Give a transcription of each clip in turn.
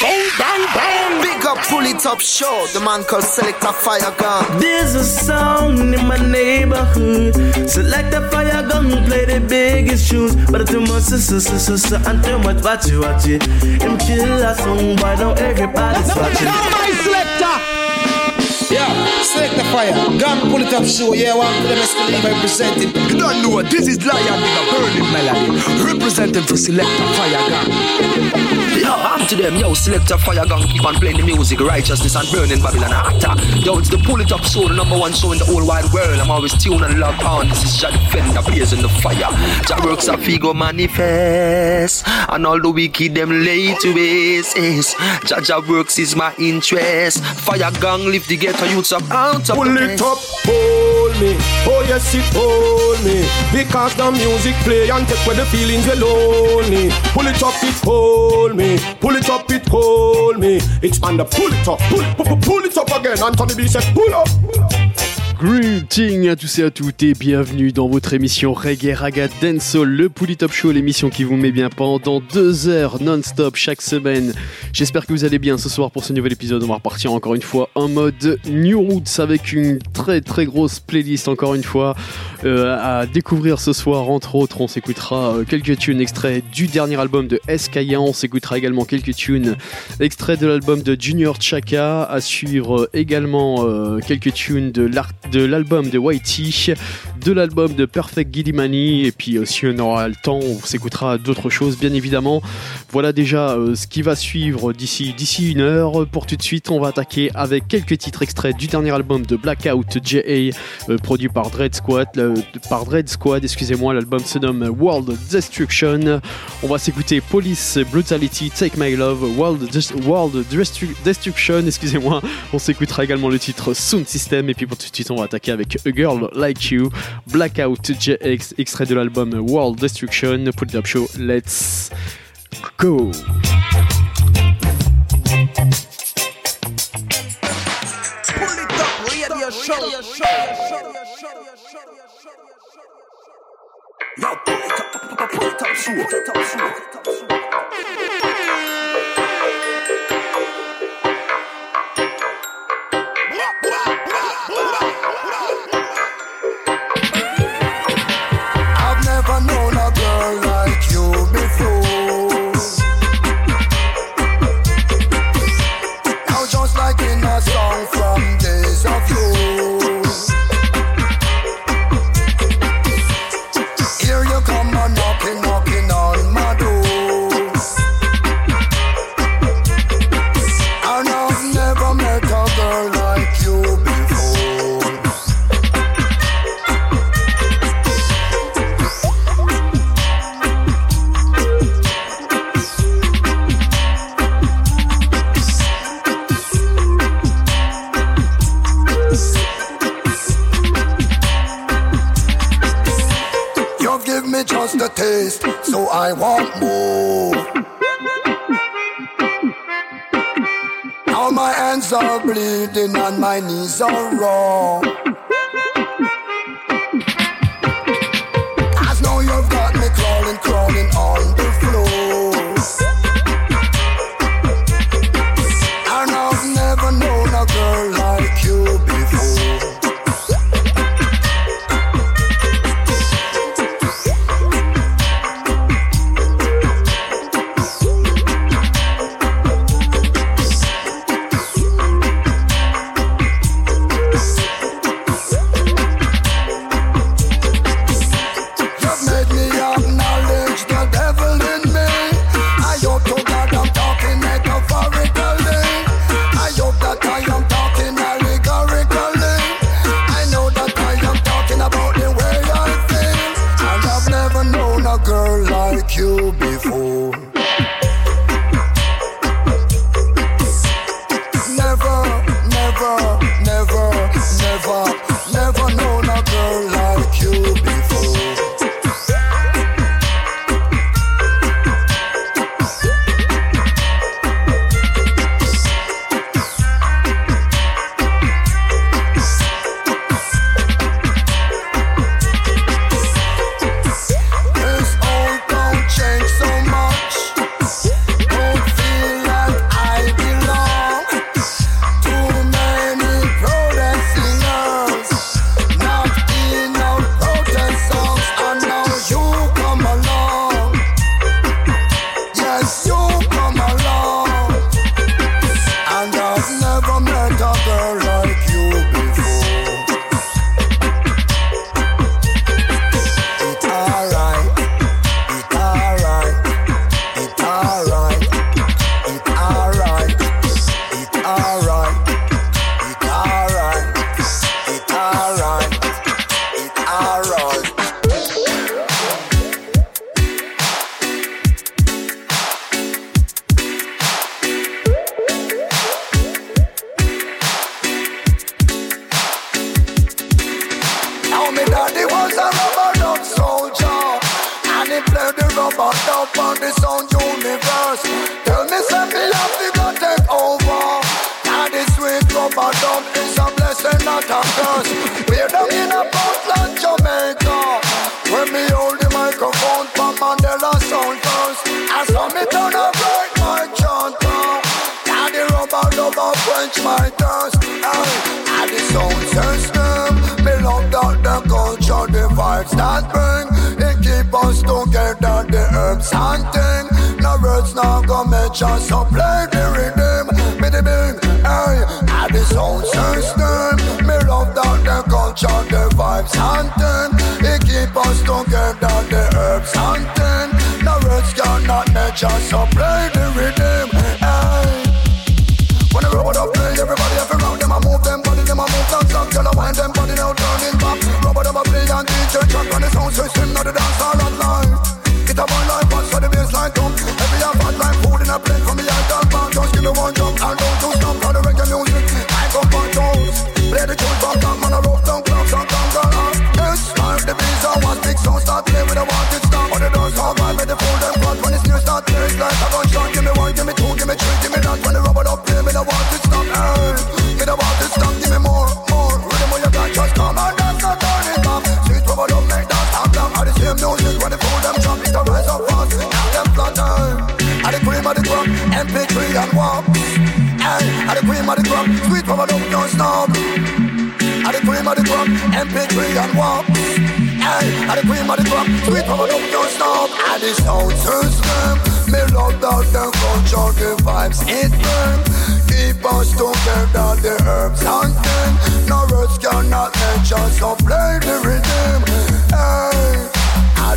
Bang, bang, bang. Big up, pull it up, show. The man called Selector Fire Gun. There's a song in my neighborhood. Select a fire gun, play the biggest tunes. But too much, sister, sister, sister, and too much, watch it, watch it. Him kill a song, why don't everybody's watching? my selector. Yeah, select the fire. Gun pull it up show. Yeah, one of them is representing. You don't know what this is Lion with a burning melody. Representing for Selector Fire Gang. Yo, I'm to them, yo, select a fire gun, keep on playing the music, righteousness and burning Babylon actor. Yo, it's the pull it up show, the number one show in the whole wide world. I'm always tuned and locked on. This is Jah Defender, blazing the fire. Jah works a figo manifest, and all the wicked them lay to waste. Jah Jah works is my interest. Fire gang, lift the ghetto youths up out of Pull it up, hold me. Oh yes, it hold me. Because the music play and take away the feelings you're lonely. Pull it up, it hold me. Pull it up, it hold me. Expand the pull it up, pull, pull, pull it up again. Anthony B said, pull up. Pull up. Greeting à tous et à toutes et bienvenue dans votre émission Reggae Raga Dancehall, le Pouli Top Show, l'émission qui vous met bien pendant deux heures non-stop chaque semaine. J'espère que vous allez bien ce soir pour ce nouvel épisode. On va repartir encore une fois en mode New Roots avec une très très grosse playlist encore une fois euh, à découvrir ce soir. Entre autres, on s'écoutera euh, quelques tunes extraits du dernier album de SKA. On s'écoutera également quelques tunes extraits de l'album de Junior Chaka. À suivre euh, également quelques tunes de l'art de l'album de Whitey, de l'album de Perfect Gillimani, et puis euh, si on aura le temps, on s'écoutera d'autres choses, bien évidemment. Voilà déjà euh, ce qui va suivre d'ici d'ici une heure. Pour tout de suite, on va attaquer avec quelques titres extraits du dernier album de Blackout JA, euh, produit par Dread Squad, par Dread Squad, excusez-moi. L'album se nomme World Destruction. On va s'écouter Police Brutality, Take My Love, World, World Destru- Destruction, excusez-moi. On s'écoutera également le titre Sound System. Et puis pour tout de suite, on va attaquer avec A Girl Like You, Blackout JX, extrait de l'album World Destruction. Put it up show, let's go. Taste, so I want more. Now my hands are bleeding and my knees are raw. walk. Are the cream of the crop, MP3 and walk. Hey, are the cream of the crop, sweet power don't you stop. And the sound system, me love that the culture, the vibes it burn. Keep us together, the herbs and them, No words cannot nature, so play the rhythm. Hey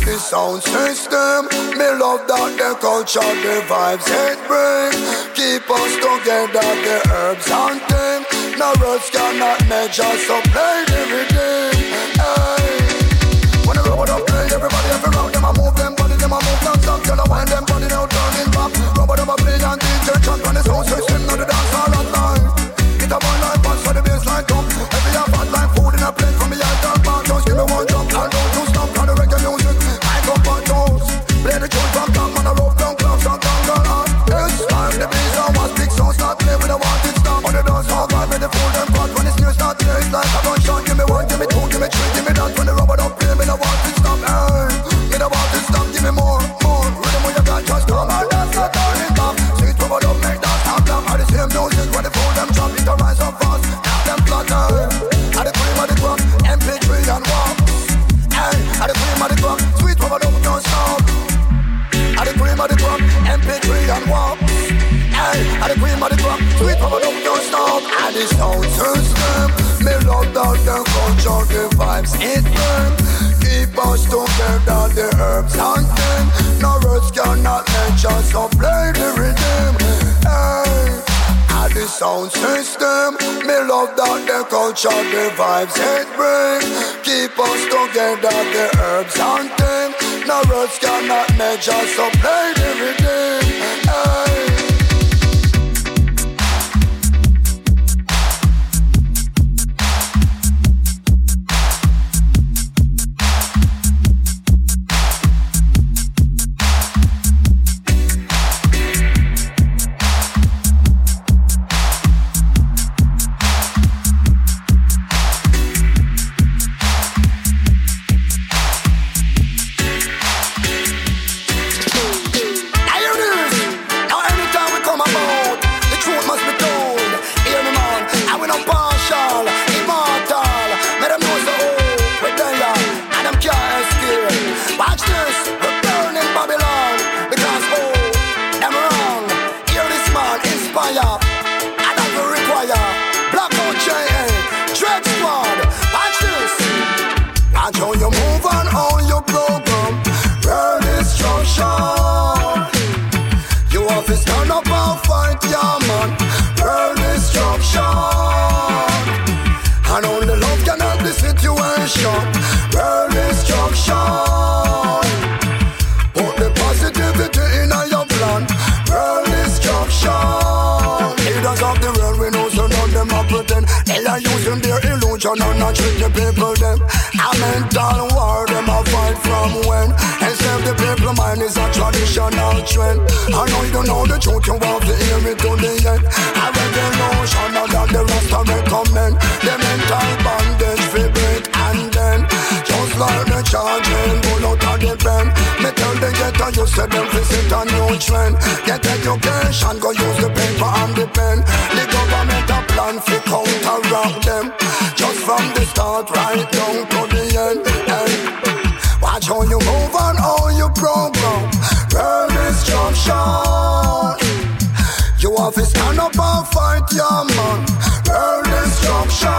the sound system. Me love that the culture, the vibes it brings. Keep us together, the herbs and things. No words cannot measure, so play the rhythm. Hey. Whenever we don't play, everybody have to rock them. I move them, body them, I move them, stop. Girl, I wind them, body now turning pop. Robot of a play and DJ, chunk on the sound system. Now the dance all at night. Get up And the sound system Me love that the culture, the vibes it burn. Keep us together, the herbs and them No words cannot mention, so play the rhythm. Hey. And the sound system. Me love that the culture, the vibes it bring. Keep us together, the herbs and them No words cannot measure, so play the rhythm. Hey. Start right down to the end. Hey. Watch how you move and how you program. World destruction. You have to stand up and fight, yeah man. World destruction.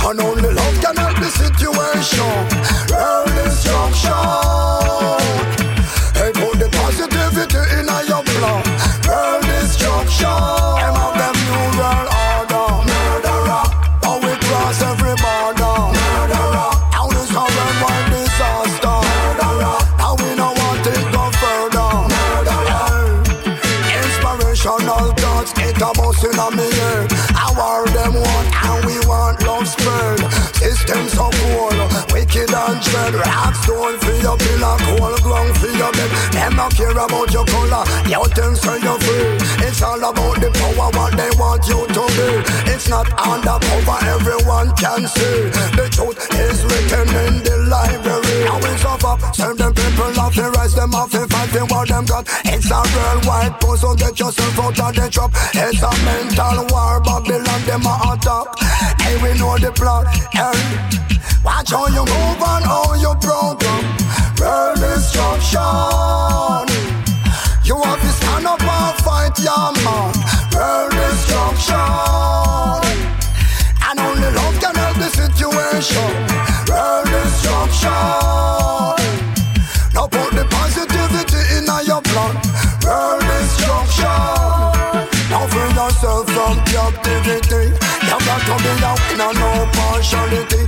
And only love can help the situation. World destruction. Stone for your pillar, cool ground for your bed. Them not care about your color, you think so you're free. It's all about the power, what they want you to be. It's not undercover, everyone can see. The truth is written in the library. Now it's over, serve them people off, they rise them off, they fight what them got. It's a worldwide puzzle, get yourself out of the trap. It's a mental war, Babylon, them a attack. Hey, we know the plot, hey. Watch how you move and how you program. World destruction. You have to stand up and fight, yeah, man. World destruction. And only love can help the situation. World destruction. Now put the positivity in your blood. World destruction. Now free yourself from captivity. You got to be out in no partiality.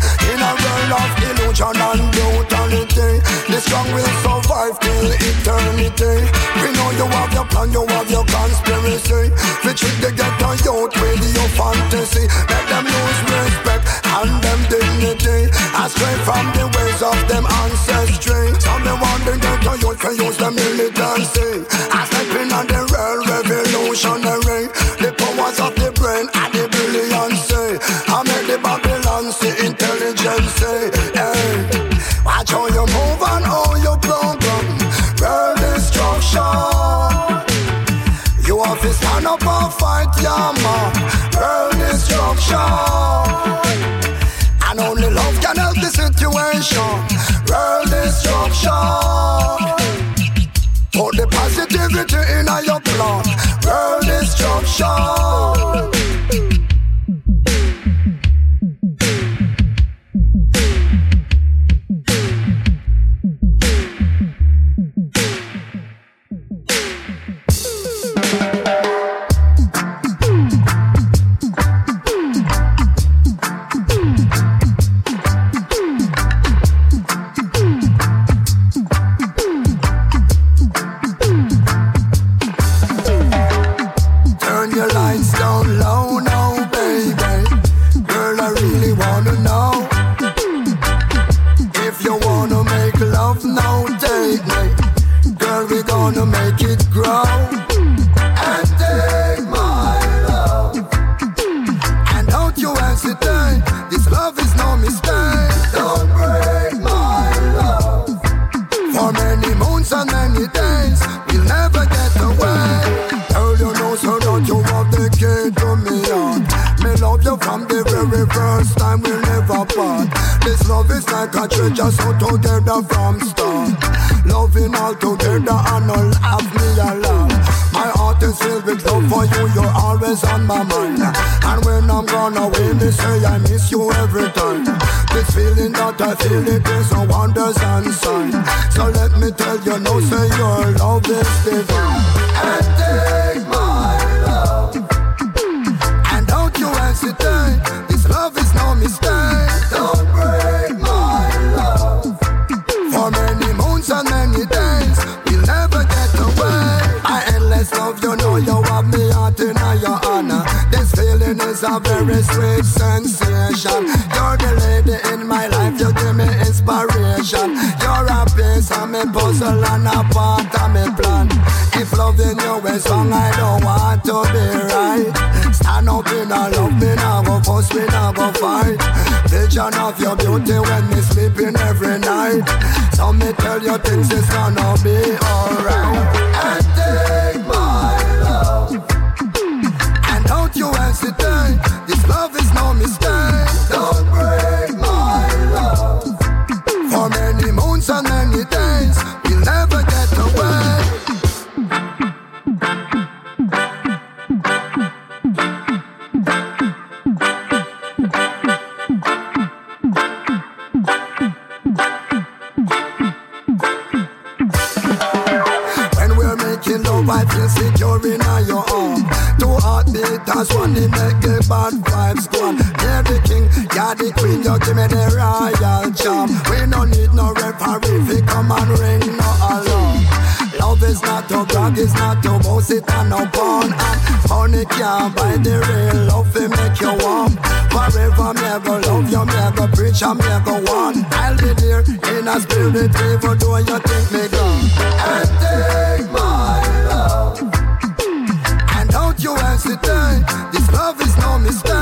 Of illusion and brutality. The strong will survive till eternity. We know you have your plan, you have your conspiracy. We trick the ghetto youth with your fantasy. Make them lose respect and them dignity. Astray from the ways of them ancestry. Destruction. And only love can help the situation. World destruction. Put the positivity in your blood. World destruction. Is like a treasure so together from start. Loving all together and all have me alone. My heart is filled with love for you, you're always on my mind. And when I'm gone away, me say I miss you every time. This feeling that I feel it is a wonders and sign. So let me tell you, no, say your love is divine. And take my love. And don't you hesitate, this love is no mistake. is a very sweet sensation. You're the lady in my life, you give me inspiration. You're a piece of me puzzle and a part of me plan. If loving you is wrong, I don't want to be right. Stand up in a love, me now go fuss, me now go fight. Vision of your beauty when me sleeping every night. So me tell you things is gonna be alright. Cause one they make the bad vibes go on. You're the king, you're the queen, you give me the royal charm. We no need no referee, we come and ring no alarm. Love is not to brag, it's not to boast, it's not no born. And money can't buy the real love, it make you warm. Forever, me ever love you, me ever preach, I'm never one. I'll be there in a spirit, even though you think me gone. And take my time. This love is no mistake.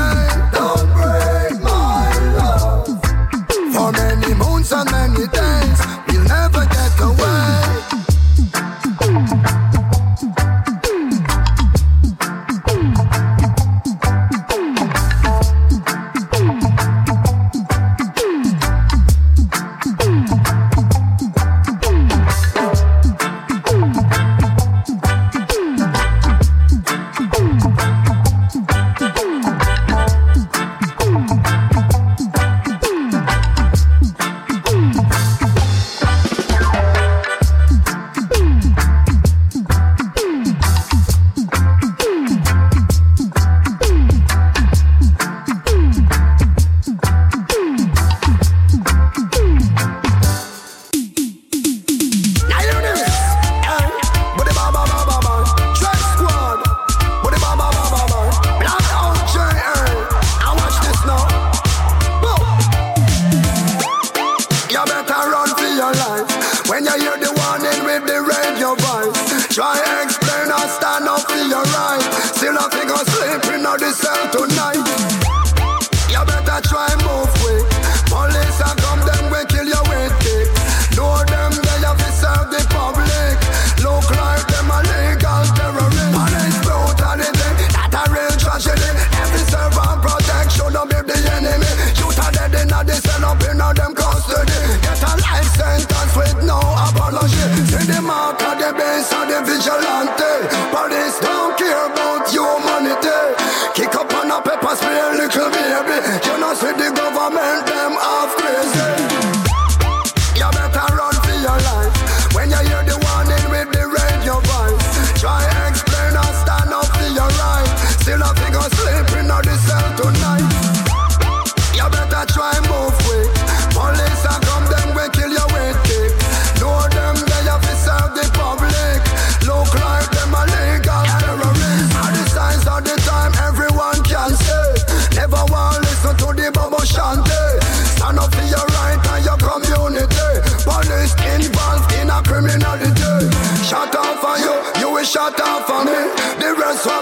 resistance with no apology. See the mark of the base of the vigilante. Police don't care about humanity. Kick up on a pepper spray, little baby. You know, see the government.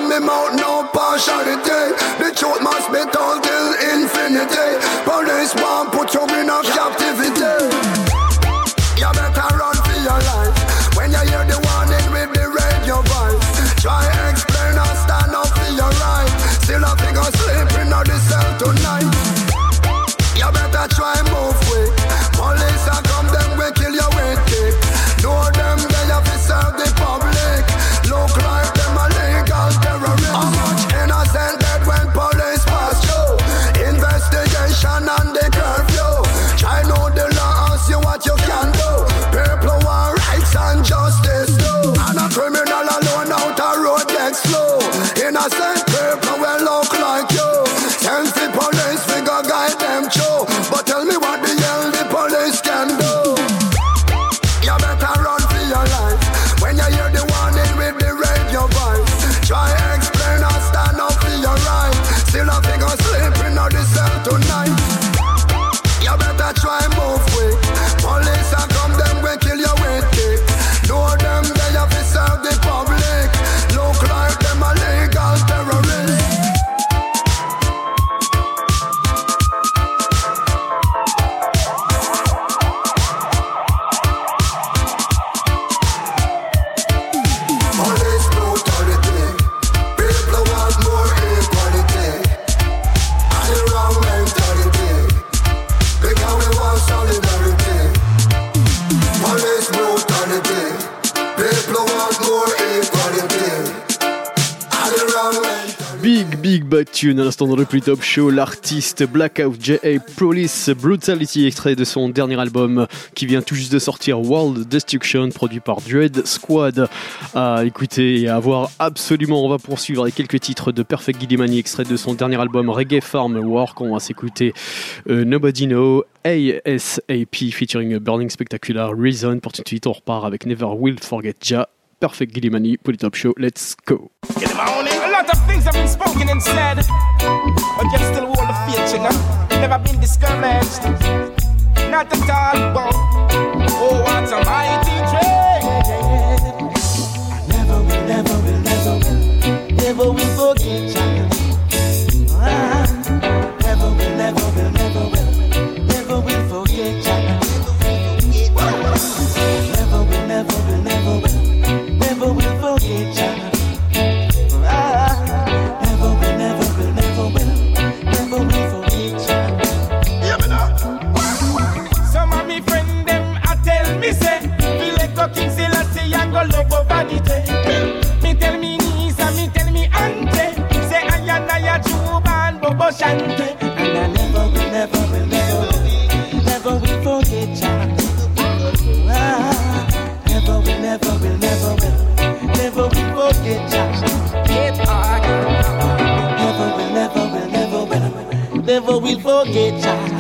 me mouth, no partiality. The truth must be told till infinity. Police want put you in a captivity. Tune à l'instant dans le plus top show. L'artiste Blackout J.A. Police Brutality, extrait de son dernier album qui vient tout juste de sortir, World Destruction, produit par Dread Squad. À écouter et à voir absolument. On va poursuivre avec quelques titres de Perfect Guillemani, extrait de son dernier album Reggae Farm Work. On va s'écouter euh, Nobody Know, ASAP featuring Burning Spectacular, Reason. Pour tout de suite, on repart avec Never Will Forget Ja. Perfect Guillemani, Top Show, let's go. Have been spoken and said, but yet still hold the faith, you know. Never been discouraged, not at all. But, oh, what a Shante. And I never will, never will, never will, never will forget you. Ah, never will, never will, never will, never will forget you. Never will, never will, never will, never will forget you.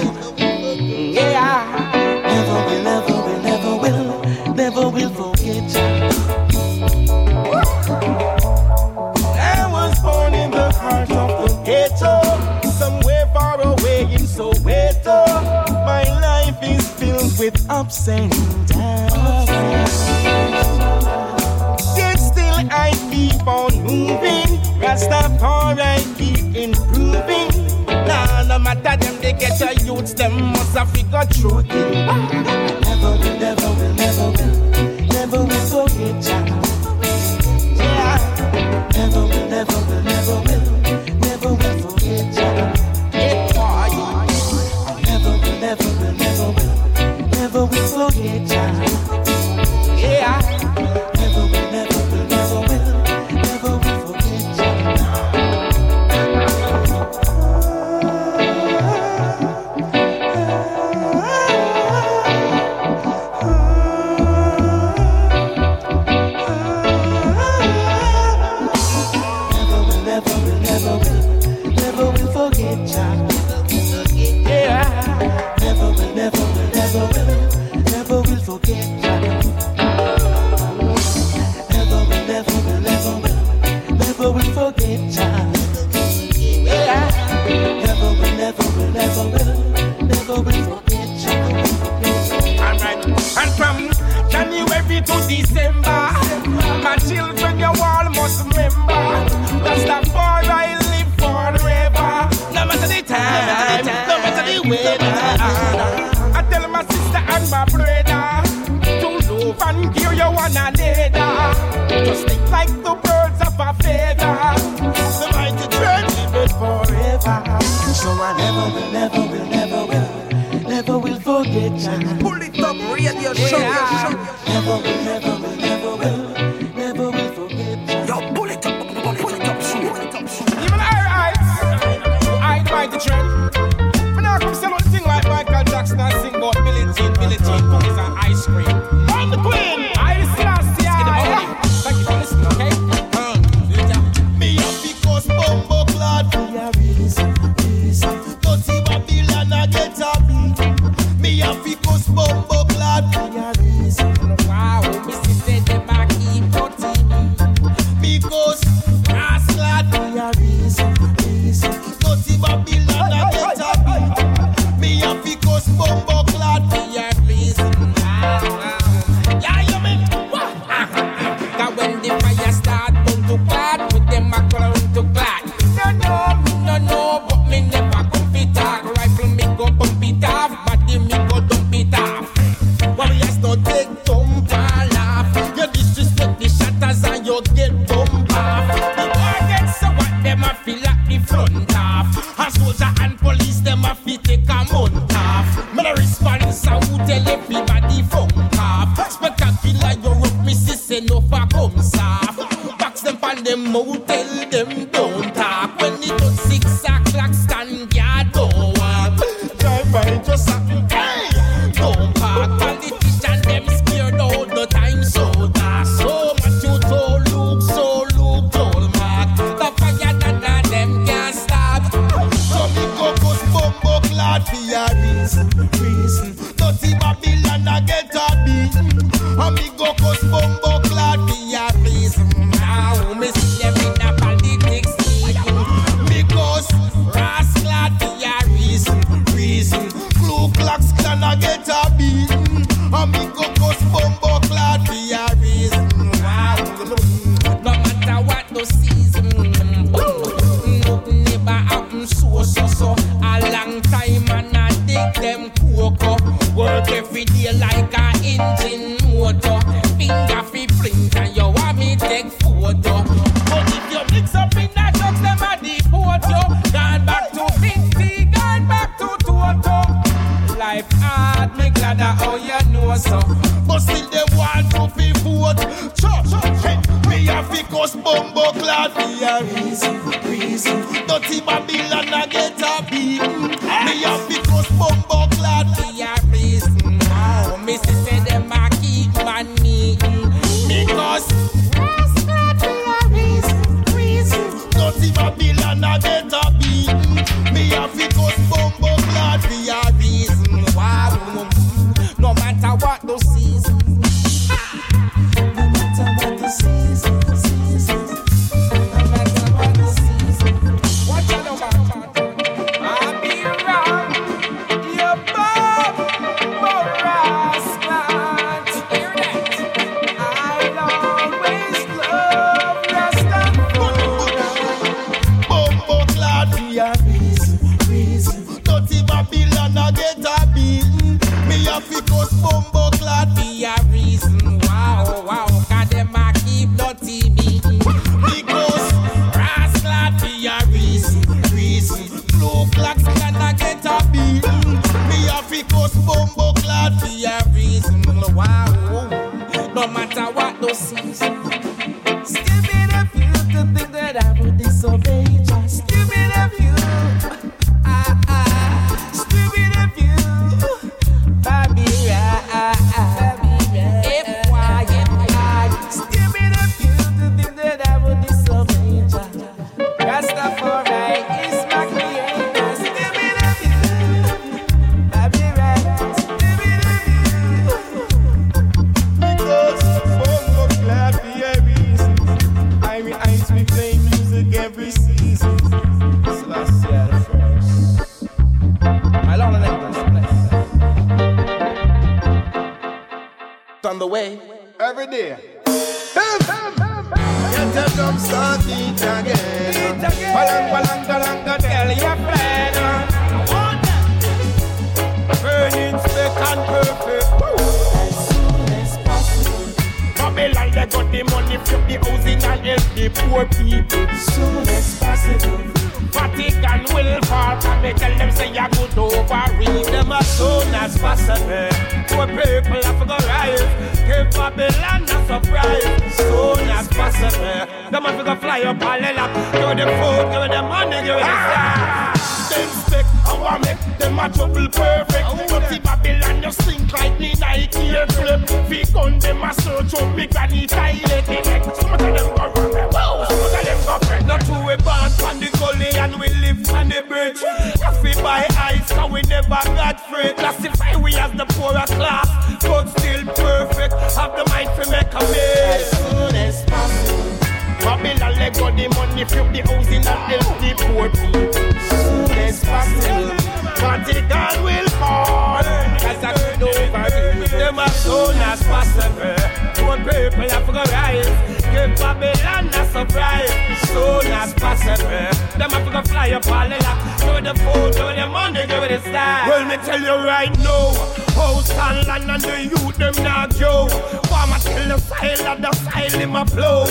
And downs. Yet still I keep on moving. Rastafari keep improving. Nah, no matter them, they get a youths, them must have figure through it. them motel, them don't talk when it was six. up. Give them food, give them money, give them ah. stuff. Them stick, I want make them a trouble perfect. Oh, but the Babylon you sink like me Nike a flip. We gun them a search up me granny toilet. Some of them go run, eh? some of them go break. Not too we born from the gully and we live on the bridge. Just we buy ice, cause we never got free. Classify we as the poorer class. the money, flip the housing and help the poor people. Soon as party Vatican will fall. Cause I could overdo them as soon as possible. Poor people have to rise give Babylon a surprise soon as possible. Them have to fly up all the lot. Give me the food, give me the money, give me the style. Well, me tell you right now, house and land and the youth them not go. Farmer till the file of the file in my blow.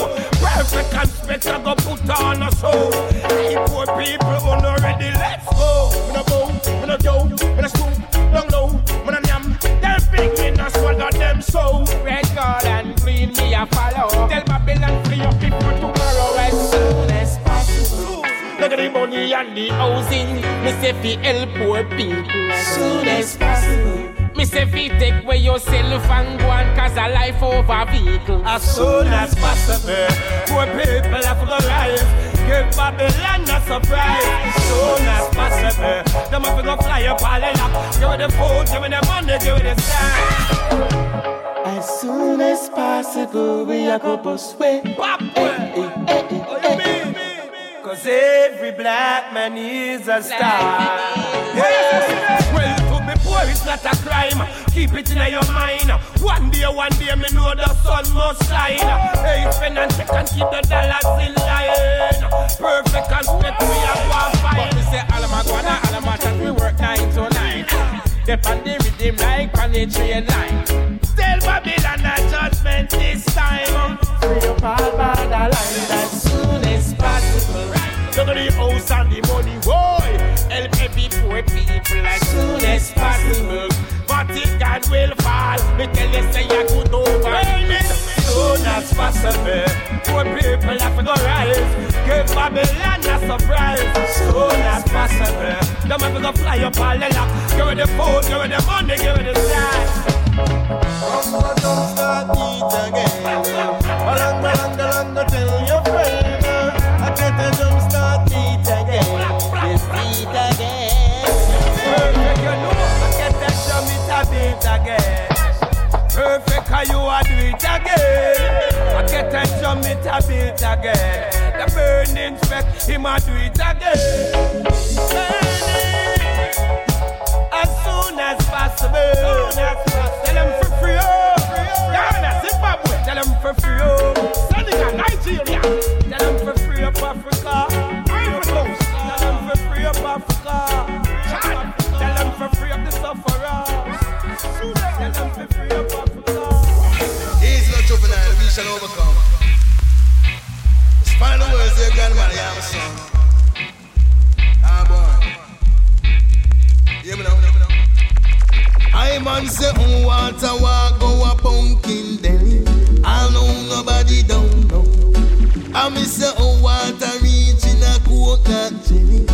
Perfect conspector go put on a show. Hey, poor people, on already let's go. When I bow, when I go, when I scoop, don't know, when I yam. They're big me, not swallow them so. Red God and me a follow. Tell Babylon free your people tomorrow as soon as possible. Look at the money and the housing. Me say fi help poor people as soon as possible. Me say fi take away yourself and go and cause a life over vehicle. As soon as possible, poor people have to life. Give Babylon a surprise as soon as possible. Them have to go fly up all the lap. Give me the food, give me the money, give me the style. As soon as possible, we are go both eh, way. Eh, eh, oh, Cause every black man is a star. Yeah. Well, to be poor is not a crime. Keep it in your mind. One day, one day, me know the sun must shine. Hey, spend and check and keep the dollars in line. Perfect and spec, we are one find. But we say, Alamagwana, Alamatan, we work nine to nine. Depend on the rhythm like on 3 train line. Babylon a judgment this time. Free up all bad lines as soon as possible. Look at the house and the money, boy. Help every poor people as soon as possible. Vatican will fall. Me tell you, say you could over it. Soon as possible. Poor people have to go rise. Give Babylon a surprise. Soon as possible. Them have to go fly up all the lock. Give me the food, give me the money, give me the time. Burning speck, him a do it again. Burning. As soon as possible. Soon as possible. Tell them for free, oh. Ghana, Zimbabwe. Tell them for free, oh. Senegal, Nigeria. Tell them for free up Africa. Ivory Coast. Tell them for free up Africa. Chad. Tell them for free up the sufferers. Tell them for free up Africa. Easy no juvenile, we shall overcome. It's final words, dear grandmother, I am a son. Man say mm, on water walk go a pumpkin belly. I know nobody don't know. I me say on water reach in a coconut jelly.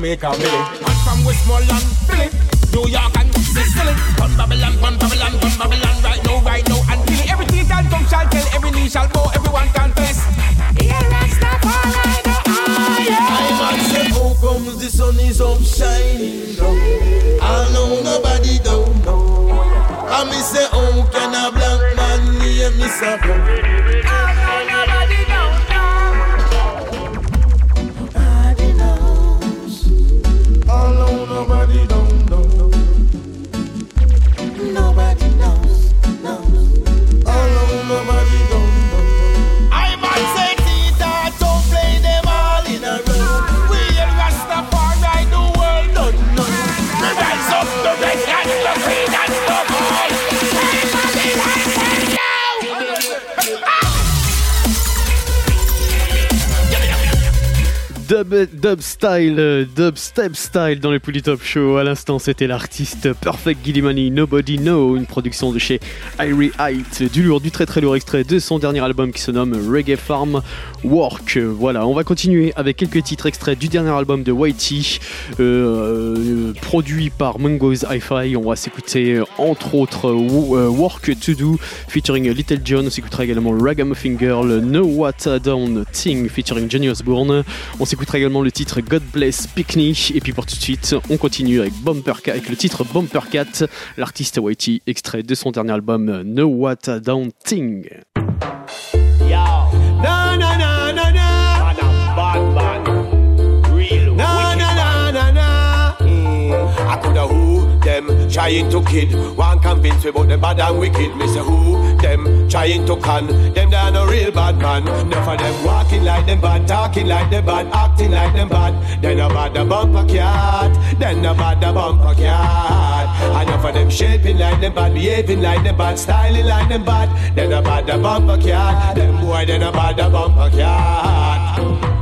Lorenzo got style, euh, dub step style dans les Polytop Show. À l'instant, c'était l'artiste Perfect Gillimani, Nobody Know, une production de chez Irie Height. Du lourd, du très très lourd extrait de son dernier album qui se nomme Reggae Farm Work. Voilà, on va continuer avec quelques titres extraits du dernier album de Whitey, euh, euh, produit par Mungo's Hi-Fi. On va s'écouter entre autres Wo- Work to Do featuring Little John. On s'écoutera également Ragamuffin Girl, No What Down Thing featuring Johnny Osbourne. On s'écoutera également le titre God Bless Picnic. Et puis pour tout de suite, on continue avec, Bumper avec le titre Bumper Cat, l'artiste Hawaii, extrait de son dernier album No What I Don't Think. Trying to kid. One convince me about them bad and wicked. Me say who them trying to con. Them they no real bad man. Enough of them walking like them bad, talking like them bad, acting like them bad. Then about the bumper cat. Then about the bumper cat. Enough of them shaping like them bad, behaving like them bad, styling like them bad. Then about the bumper cat. Them boy then about the bumper cat.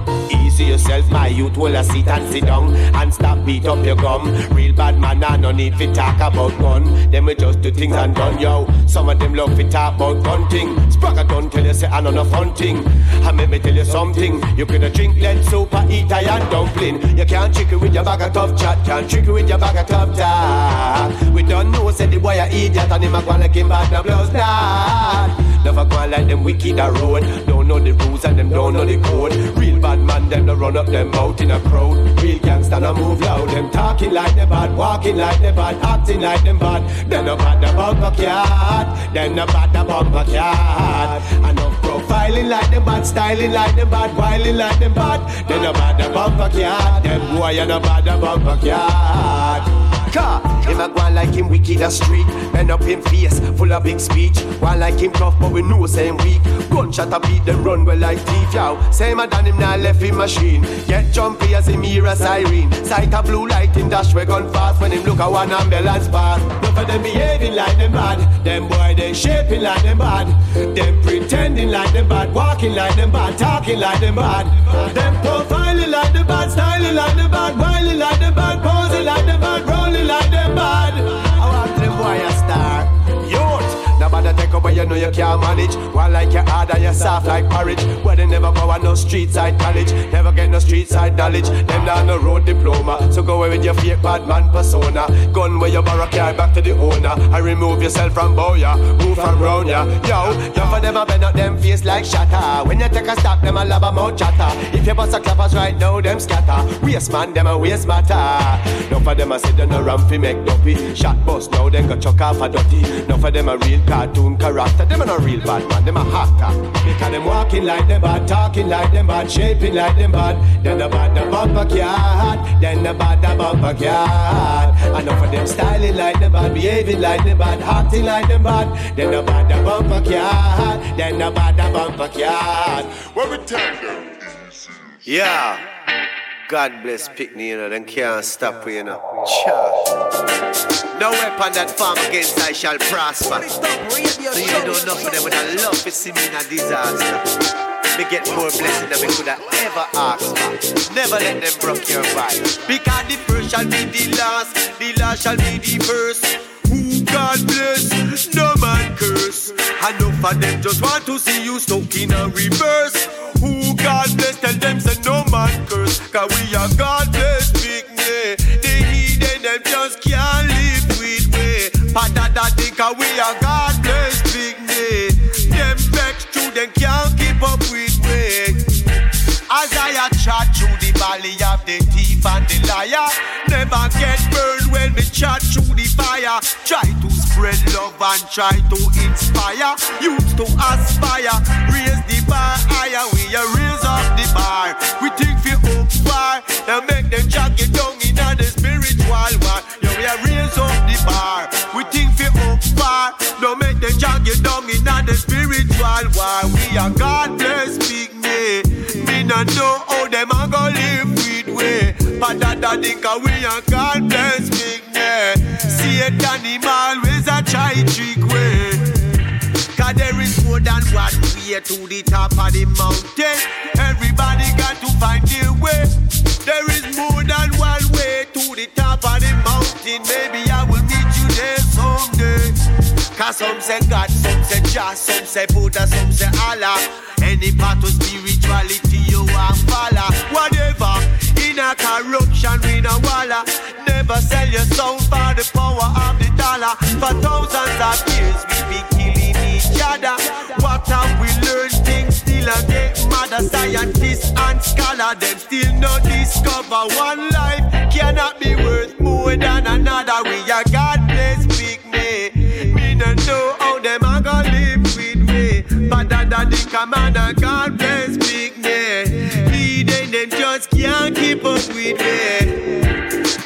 Easy yourself, my youth, will I sit and sit down and stop beat up your gum. Real bad man, I no need to talk about gun. Them we just do things and done, yo. Some of them love to talk about gun thing. Spragga don't tell you say I know no fun thing. And let me tell you something. You could drink lead soup, or eat a and dumpling. You can't trick it with your bag of tough chat, can't trick it with your bag of tough talk. We don't know, say the boy a idiot and him a go like him bad, no blows not. Never go like them wicked a road. Don't know the rules and them don't know the code. Real bad man, them no run up them out in a crowd. Real gangster no move loud. Them talking like they bad, walking like they bad, acting like them bad. Then no bad the bumper cat. Then no bad the bumper cat. Enough profiling like them bad, styling like them bad, wilding like them bad. Then no bad the bumper cat. Them boy you no bad the bumper cat. Him a go like him wicked a street. Bend up him face, full of big speech. One like him tough, but we know him weak. Gunshot a beat them run well like thief, yow. Same a done him now left him machine. Get jumpy as him hear a siren. Sight a blue light in dash we gun fast when him look a one ambulance pass. None of them behaving like them bad. Them boy they shaping like them bad. Them pretending like them bad, walking like them bad, talking like them bad. Them profiling like them bad, styling like them bad, whiling like them bad, posing like them bad, rolling like them bad. Nobody take you know you can't manage. One like you hard and you soft like porridge. Where they never go on no street side college, never get no street side knowledge. Them down no road diploma, so go away with your fake bad man persona. Gun where you borrow carry back to the owner. I remove yourself from boya, move from round ya. Yo, yo for them I bend up them face like shatter. When you take a stop, them a love a mouth chatter. If you bust a clappers right now, them scatter. Waste man, them a waste matter. No for them I say them no ram fi make dopey. Shot bust now, them go chuck off a dirty. No for them a real cartoon character. Them a no real bad man, them a hacker. Because them walking like them bad, talking like them bad, shaping like them bad. Then the bad the bumper cat, then the bad the bumper cat. Enough of them styling like them bad, behaving like them bad, acting like them bad. Then the bad the bumper cat, then the bad the bumper cat. What we tell them? Yeah. God bless Pickney, you know, them can't stop you, you know. Cha. No weapon that form against I shall prosper. So you don't know for them, but I love to see me in a disaster. Me get more blessing than we could have ever asked for. Never let them broke your vibe. Because the first shall be the last, the last shall be the first. God bless, no man curse. Enough of them just want to see you stuck in a reverse. Who God bless, tell them say no man curse. Cause we are God bless big yeah. The heathen them just can't live with me. Patata think we are God bless big yeah. Them vex through them can't keep up with me. As I chat through the valley of the thief and the liar, never get burned when me chat through the fire. Spread love and try to inspire youth to aspire. Raise the bar higher, we a raise up the bar. We think we up far, now make them jack it down in the spiritual war. Yeah, we a raise up the bar. We think we up far, now make them jack it down in the spiritual war. We are God bless big me. Me no know how them a go live with we. But that that think a we a God bless big me. See it and him always a trick way. Cause there is more than one way to the top of the mountain. Everybody got to find their way. There is more than one way to the top of the mountain. Maybe I will meet you there someday. Cause some say God, some say Jah, some say Buddha, some say Allah. Any part of spirituality you want follow. Whatever, in a corruption we no walla. Never sell your soul for the power. For thousands of years we be killing each other. What have we learned? Things still a get mother scientists and scholar, them still not discover one life cannot be worth more than another. We are God bless big me. Me no know how them a gonna live with me, but that the commander God bless big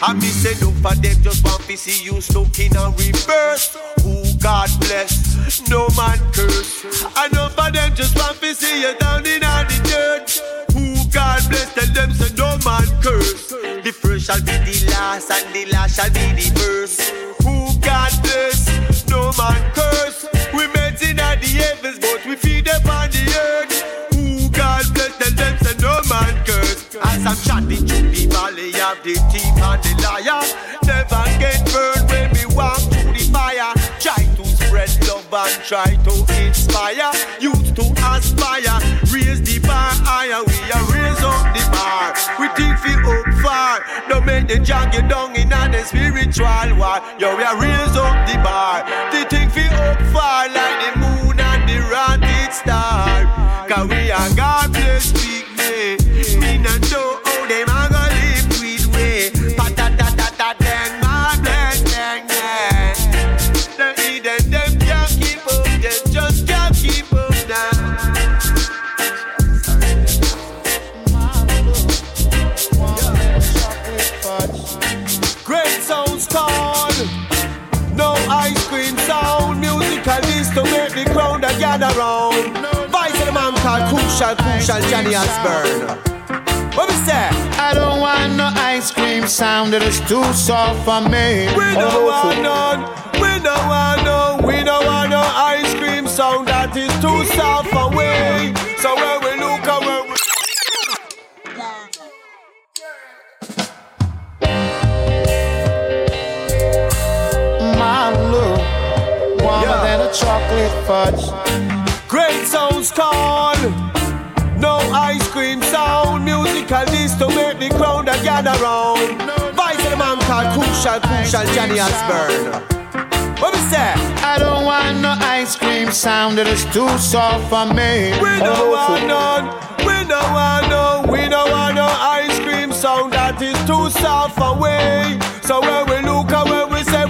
I me say no for them just want to see you stuck in a reverse. Who God bless, no man curse. I know for them just want to see you down in the dirt. Who God bless, tell them say no man curse. The first shall be the last, and the last shall be the first. Who God bless, no man curse. We met in the heavens, but we feed upon the earth. Who God bless, tell them say no man curse. As I'm chatting to the valley of the thief and the liar, never get burned when we walk through the fire. Try to spread love and try to inspire. Youth to aspire, raise the bar higher. We are raise up the bar. We think we up far. Don't make the jog you down in the spiritual war. Yo, we are raise up the bar. They think we up far like the moon and the rocket star. Cause we are crowd a gather. Vice of the man called Crucial, Crucial Johnny Osbourne. What we say? I don't want no ice cream sound that is too soft for me. We don't want none. We don't want no. We don't want no ice cream sound that is too soft away. So when we look at where we My look, warmer Yeah. than a chocolate fudge. Great sounds call. No ice cream sound. Musical this to make the crowd a gather round. Vice of the man called Crucial, Crucial Johnny Osbourne. What we say? I don't want no ice cream sound that is too soft for me. We don't want none. We don't want no. We don't want no ice cream sound that is too soft away. So when we look when we say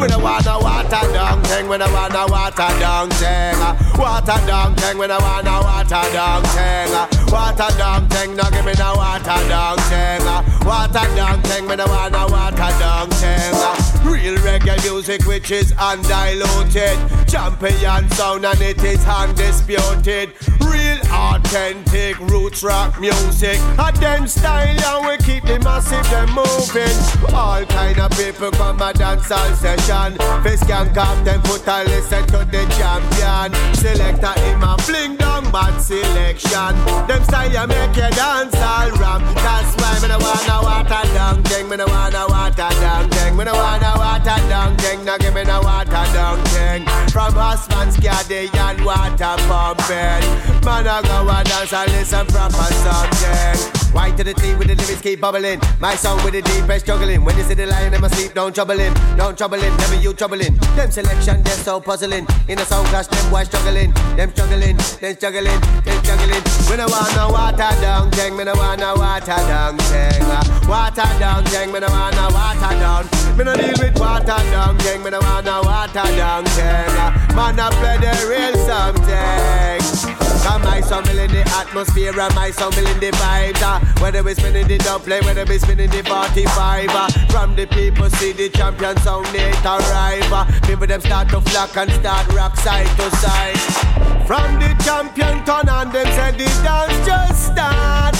we don't want no water down thing, we don't want no water down thing. Uh, Water down thing, we don't want no water down thing. Uh, Water down thing, no give me no water down thing. Uh, Water down thing, we don't want no water down thing. Uh, Real reggae music which is undiluted. Champion sound and it is undisputed. Real authentic roots rock music. And them style and we keep the massive them moving. All kind of people come a dance all session. Face can come them put a listen to the champion. Selector him a fling down bad selection. Them style make you dance all ram. That's why me no wanna water down thing. Me no wanna water down thing. Me no wanna water down thing. Now give me no water down thing. From husband's and water pumping. Man I go and dance and listen proper something. White to the team with the lyrics keep bubbling. My song with the deepest juggling. When you see the lion in my sleep, don't trouble him. Don't trouble him, never you troubling. Them selection, they're so puzzling. In a sound clash, them boys struggling. Them struggling, them struggling, them struggling. We no want no water down thing, me no want no water down. Uh, Water down thing, me no want no water down. Me no deal with water down thing, me no want no water down. Uh, Man, I play the real something. Come my sound in the atmosphere and my sound in the vibes. Uh, whether we spinning the play, whether we spinning the 45. Uh, from the people see the champion sound it arrive. Uh, people them start to flock and start rock side to side. From the champion turn on them say the dance just start,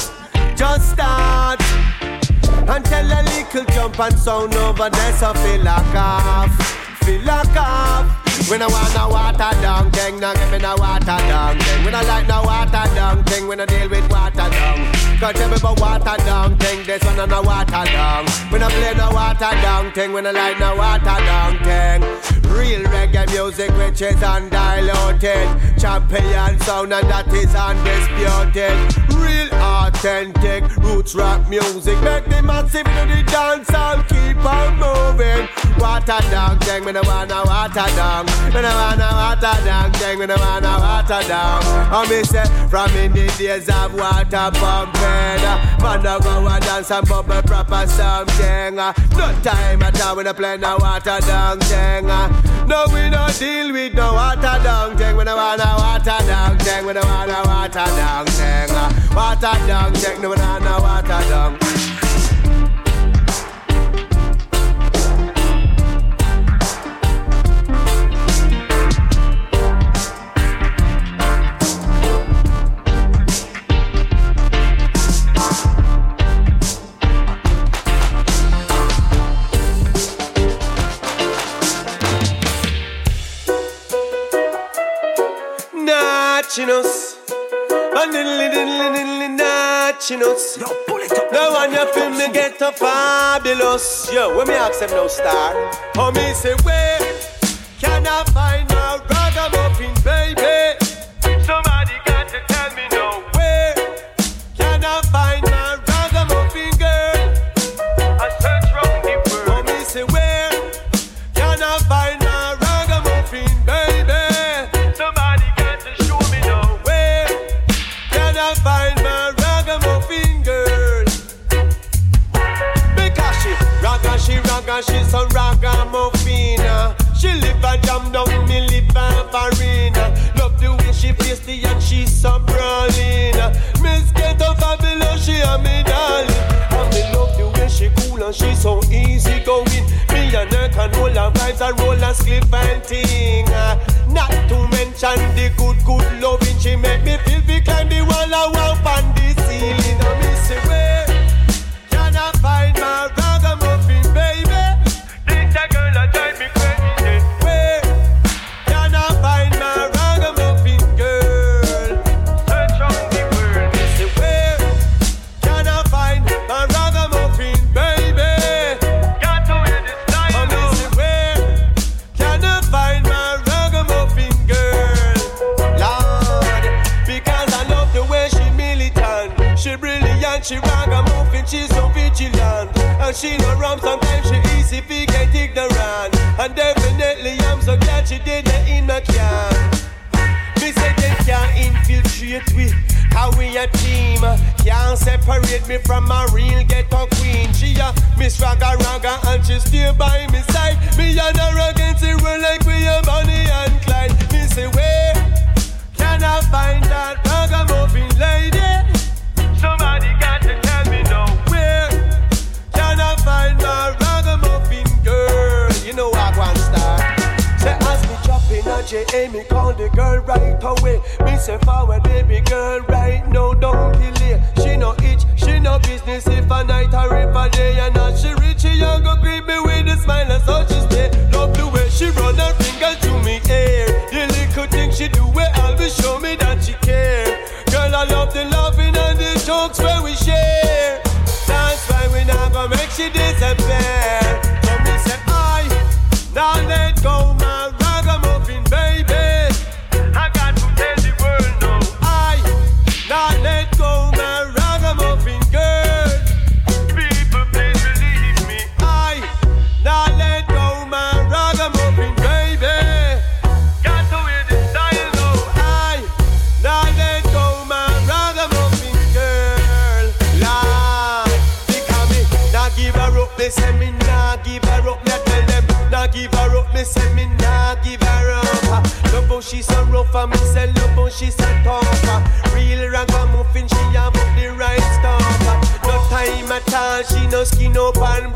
just start. Until a little jump and sound over there so feel like off, feel like off. We no want no water down thing, now give me no water down thing. We no like no water down thing, we no deal with water down. Cause tell me about water down thing, this one no water down. We no play no water down thing, we no like no water down thing. Real reggae music which is undiluted. Champion sound and that is undisputed. Real authentic roots rock music. Make the massive to the dance and keep on moving. Water down, thing, me no wanna water down. Me no wanna water down, thing, me no wanna water down. I me say from in the days of water pumping, man no go and dance and bubble proper something. No time at all when I play no water down thing. No we no deal with no water down thing. We no wanna water down thing. We no wanna water down thing. Water down thing. No we no wanna water down. Nachinos. And diddly diddly diddly nachinos. Yo, pull it up. Now when you feel me get a fabulous. Yo, when me ask them no star. Oh, me say, where can I find jam down me lip and arena. Love the way she the and she's so brawling. Miss get a fabulous, she a me darling. And me love the way she cool and she so easy going. Me and her can hold her vibes and roll and slip and ting. Not to mention the good, good loving she make me feel we climb the wall walk on vigilant. She no rum, sometimes she easy fi get ignorant. And definitely I'm so glad she did it in my can. Me say they can't infiltrate we, how we a team. Can't separate me from my real ghetto queen. She a Miss Raga Raga and she still by me side. Me and her against the world like we a Bonnie and Clyde. Me say where can I find that ragamuffin lady? Chopping a J.A. me call the girl right away. Me say forward baby girl right now don't delay. She no itch, she no business if a night or if a day and as she reach she young go greet me with a smile and so she stay. Love the way she run her finger to me hair. The little thing she do where always show me that up and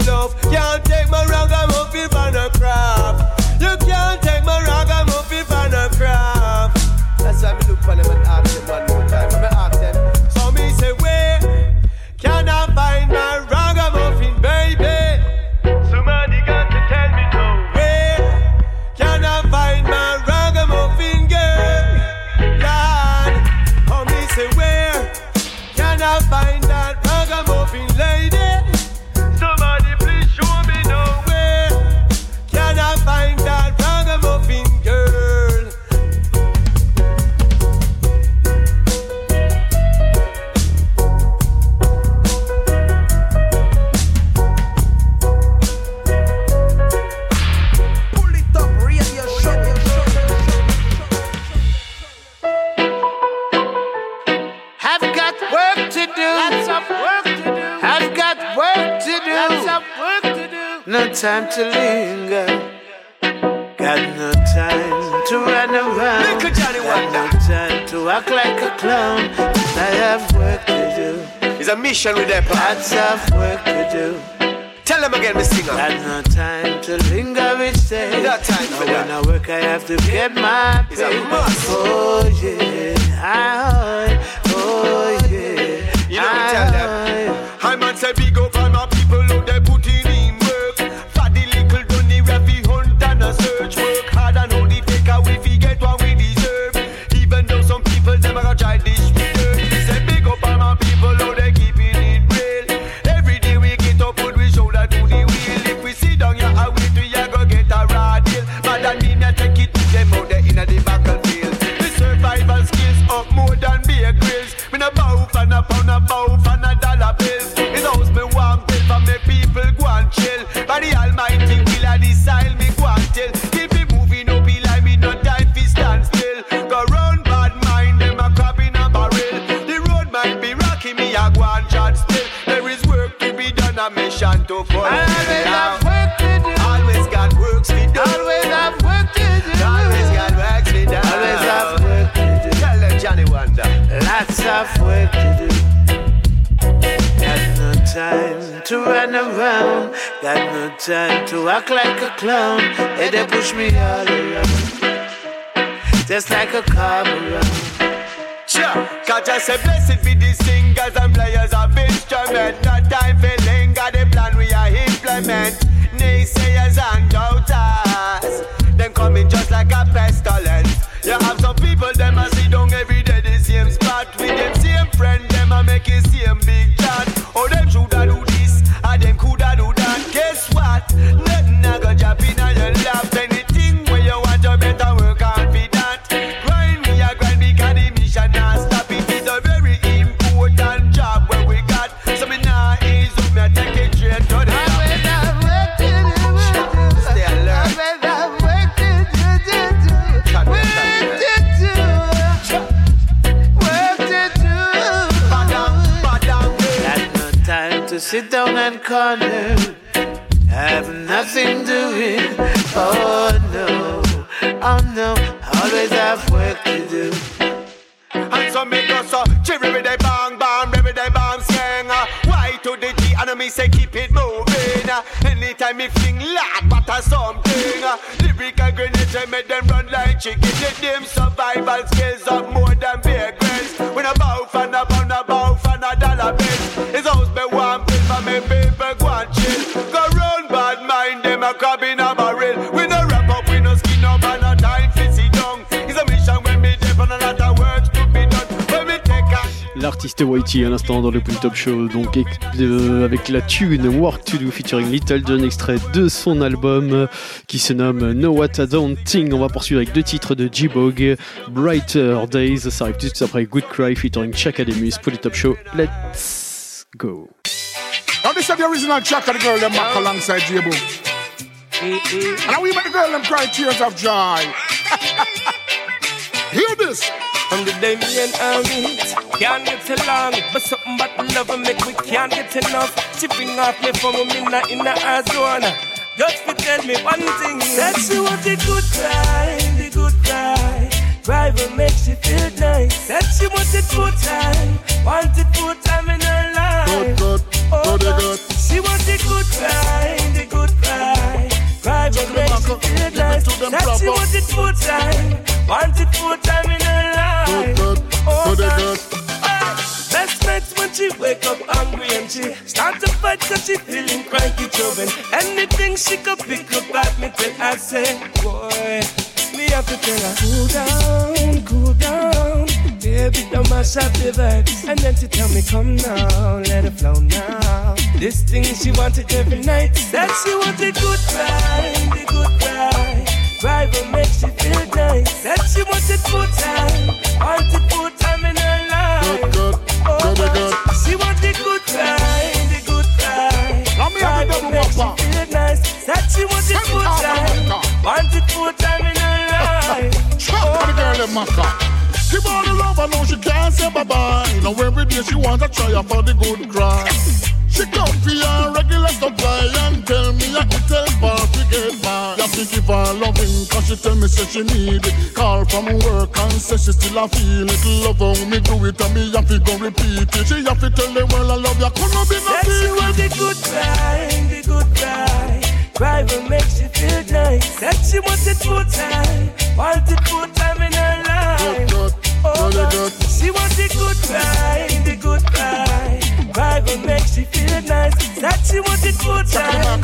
run around. Got no time to act like a clown. Hey, they push me all around. Just like a car around. Sure, I say blessed be the singers and players of instrument. No time for linger, the plan we are implement. Naysayers and doubters, them coming just like a pestilence. You have some people, them a sit down every day the same spot with them same friend, them a make it same big chat. Corner. Have nothing doing. Oh no, oh no. Always have work to do. And so me go so Cherry with the bang bang, every day bang sing uh, Y to the G and me say keep it moving uh, Anytime me fling loud but a something uh, Lyrical grenades I make them run like chicken them survival skills up more than beer go L'artiste Whitey à l'instant dans le Pull Top Show, donc euh, avec la tune Work to Do featuring Little John, extrait de son album euh, qui se nomme No What I Don't Think. On va poursuivre avec deux titres de G-Bog, Brighter Days, ça arrive tout après Good Cry featuring Chakademus, Pull Top Show. Let's go. Now this is the original track of the girl them back alongside J-Bo. Mm-hmm. And now we make the girl them cry tears of joy. Hear this. I'm the Damien Army. Can't get along, but something but love and make we can't get enough. Chipping off me from a minute in the Arizona. Just to tell me one thing. That she want the good cry, the good cry. Driver makes you feel nice. That she wanted it full time, wanted full time in her life. Good, good, oh, good, good. She want the good cry, the good cry. Driver makes you feel nice. That she want it full time, want it full time in her life. Good, good, Oh, good, God. Oh, good. Best nights when she wake up hungry and she start to fight cause she feeling cranky children. Anything she could pick up at me till I say, boy, me have to tell her, cool down, cool down. Baby, don't mash up the vibes. And then she tell me, come now, let it flow now. This thing she wanted every night. Said she wanted good cry, the good cry. Driver makes you feel nice. Said she wanted full time, wanted full time in her life. Good, good, Oh, good, good. She want the good cry, the good cry. Now me have the Driver double makes whopper. you feel nice. Said she wanted full time, wanted full time in her life. For the girl them maca. Give all the love, I know she can't say bye bye. You know every day she want to try her for the good cry. She come for your regular supply and tell me I can tell her to get by. You have to give her loving cause she tell me say she need it. Call from work and say she still a feel it. Love how me do it and me have to go repeat it. She have to tell the world I love you. Couldn't be she want the good cry, the good cry. Cry will make she feel nice. Said she want it full time, want it full time she want the good the good make she feel nice. Said she want it full time,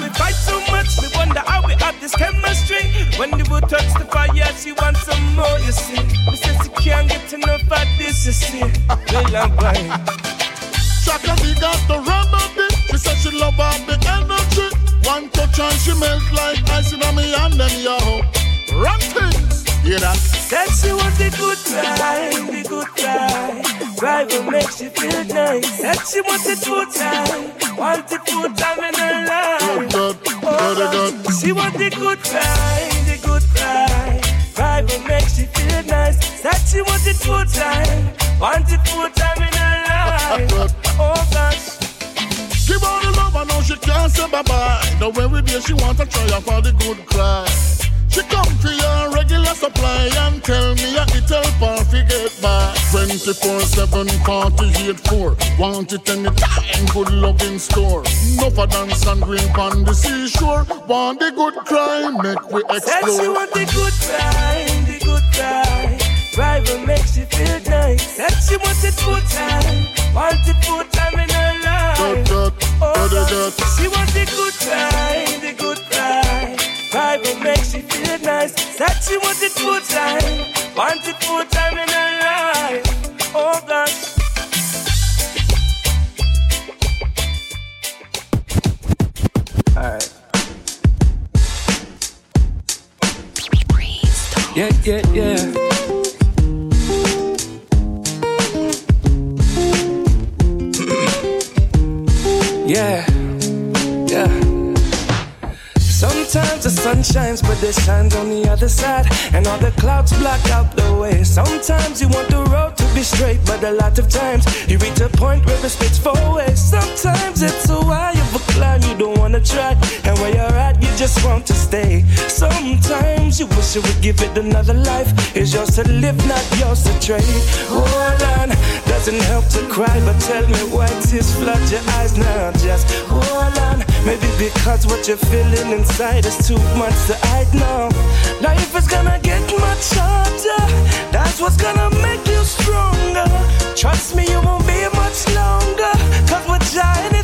we fight so much, we wonder how we have this chemistry. When the touch the fire, she wants some more, you see. Say she can't get enough of this, you see. Got the dick. She said she love all the energy. One touch and she melt like ice in me and then yo. Run things, hear that? Said she want the good cry, the good cry. Cry will make she feel nice. Said she want it full time, want it full time in her life. Oh God, she want the good cry, the good cry. Cry will make she feel nice. Said she want it full time, want it full time in her life. Oh gosh. Her the love, I know she can't say bye bye. The way we did, she want to try her for the good cry. She come for your regular supply and tell me I can help her forget by 24 7 48 4 Want it anytime, good love in store No for dance and green on the seashore Want the good cry, make we Said she explore want the good cry, the good cry. Cry makes make she feel nice. Said oh, oh. she want it full time, want it full time in her life. Oh God, she want the good cry, the good cry. Cry will make she feel nice. Said she want it full time, want it full time in her life. Oh gosh. Alright. Yeah, yeah, yeah. Yeah, yeah. Sometimes the sun shines, but it shines on the other side, and all the clouds block out the way. Sometimes you want the road to be straight, but a lot of times you reach a point where it splits four ways. Sometimes it's a while of a climb you don't wanna try, and where you're at, you just want to stay. Sometimes you wish you would give it another life. It's yours to live, not yours to trade. Hold on, doesn't help to cry, but tell me why tears flood your eyes now. Just hold on, maybe because what you're feeling inside is too much to hide now. Life is gonna get much harder. That's what's gonna make you stronger. Trust me, you won't be much longer. Cause we're giant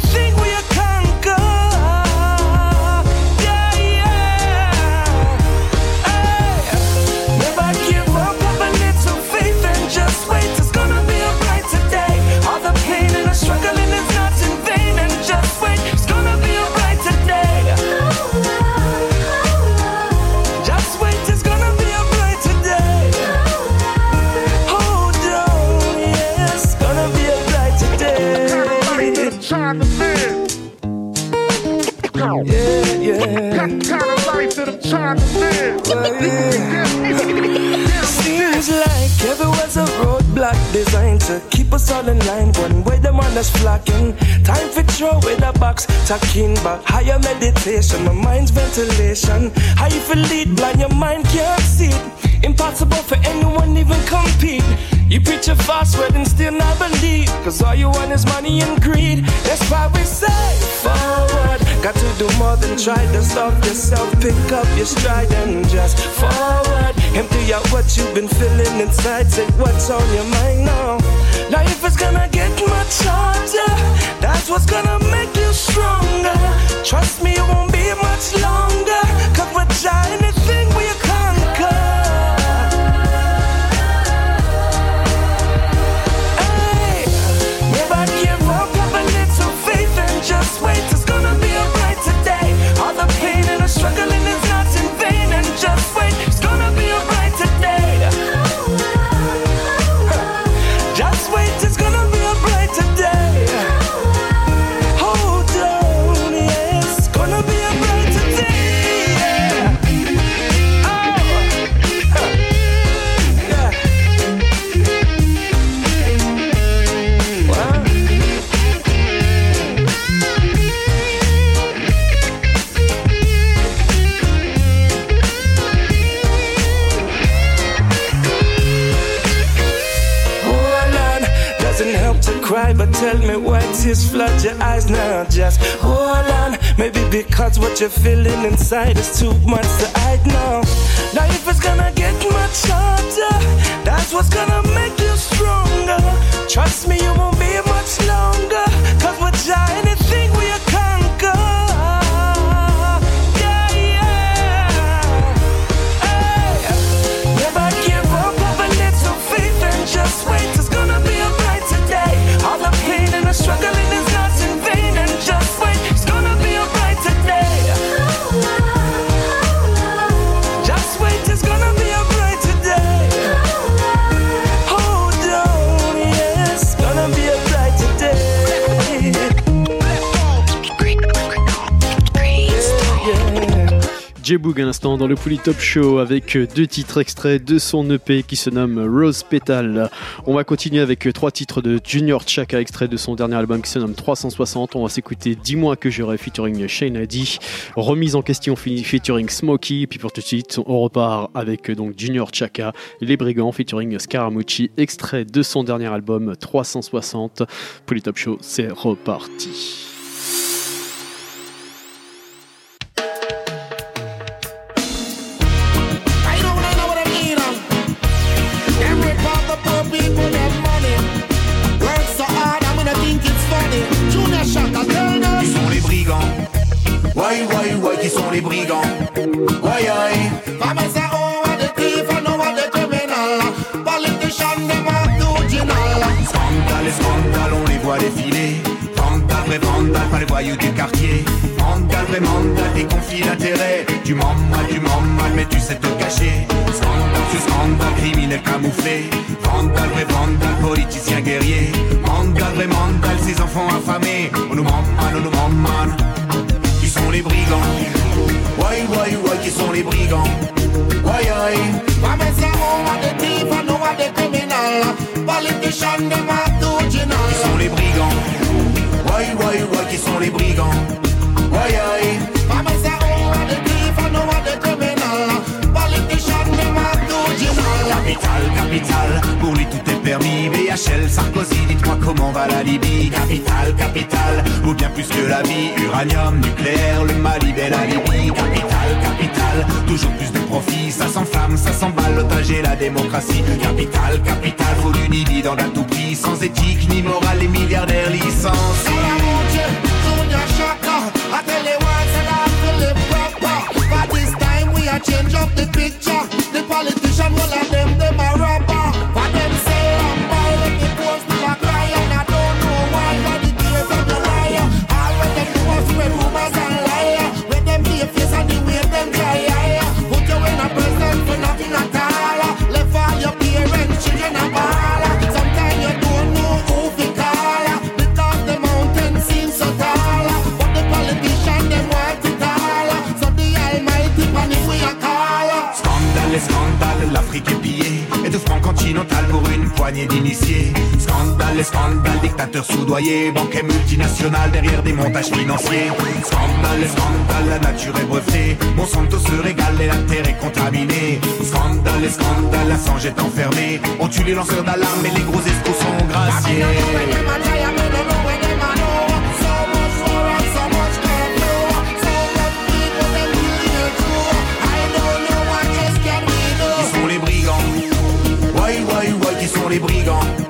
yeah. Seems like everywhere's a roadblock designed to keep us all in line. One way the man is flocking. Time for throw with a box, talking back. Higher meditation, my mind's ventilation. How you feel lead blind, your mind can't see it. Impossible for anyone even compete. You preach a fast word and still not believe. Cause all you want is money and greed. That's why we say forward. Do more than try to stop yourself. Pick up your stride and just forward. Empty out what you've been feeling inside. Say what's on your mind now. Life is gonna get much harder. That's what's gonna make you stronger. Trust me, it won't be much longer. Cause we're trying but tell me why tears flood your eyes now. Just hold on, maybe because what you're feeling inside is too much to hide now. Life is gonna get much harder, that's what's gonna make you stronger. Trust me, you won't be much longer, J-Boog à l'instant dans le Pouli Top Show avec deux titres extraits de son EP qui se nomme Rose Petal. On va continuer avec trois titres de Junior Chaka extraits de son dernier album qui se nomme 360. On va s'écouter 10 mois que j'aurai featuring Shane Addy, remise en question featuring Smokey. Puis pour tout de suite, on repart avec donc Junior Chaka, Les Brigands featuring Scaramucci, extrait de son dernier album 360. Pouli Top Show, c'est reparti. sont les brigands. Oi, oi. On on Scandale, scandale, on les voit défiler. Vandal, vrai vandal, pas les voyous du quartier. Vandal, vrai vandal, déconfie l'intérêt. Du m'en mal, du mal, mais tu sais te cacher. Scandale, ce scandale, criminel camouflé. Vandal, vrai vandal, politicien guerrier. Vandal, vrai vandal, ces enfants affamés. On nous man, on nous man sont les brigands. Why, why, why, qui sont les brigands? Why, why? Qui sont les brigands? Why, why, why, qui sont les brigands? Why, why? Capital, capital, pour lui tout est permis. BHL, Sarkozy, dites-moi comment va la Libye. Capital, capital, vaut bien plus que la vie. Uranium, nucléaire, le Mali, belle la Libye. Capital, capital, toujours plus de profit. Ça s'enflamme, ça s'emballe, l'otage et la démocratie. Capital, capital, faut du à tout prix. Sans éthique ni morale, les milliardaires licenciés. Proper. But this time we are change the picture. Poignée d'initiés Scandale et scandale, dictateur soudoyé. Banquet multinational derrière des montages financiers. Scandale et scandale, la nature est brevetée. Monsanto se régale et la terre est contaminée. Scandale et scandale, la sange est enfermée. On tue les lanceurs d'alarme et les gros escrocs sont graciés qui brigands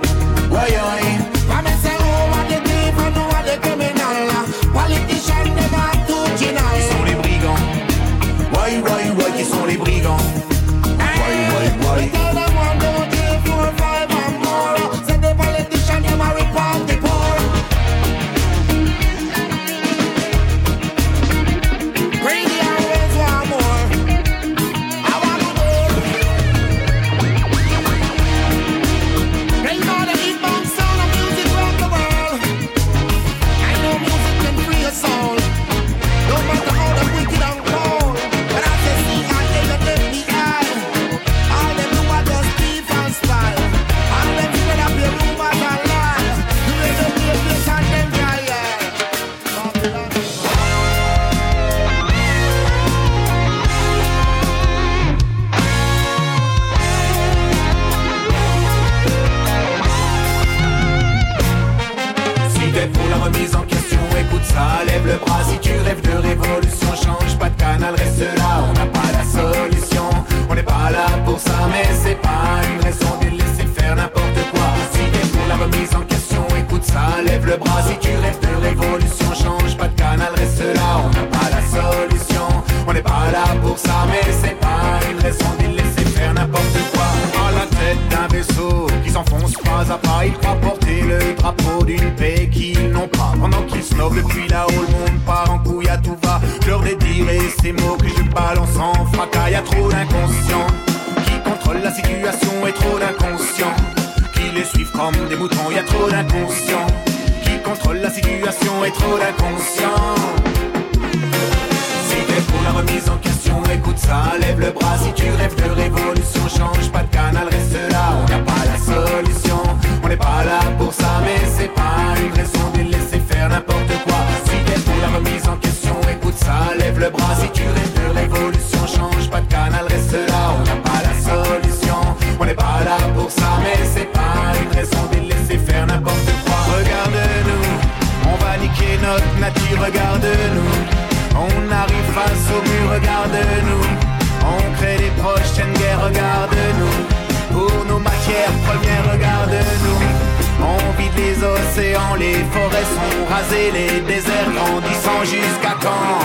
océans, les forêts sont rasées, les déserts grandissant jusqu'à quand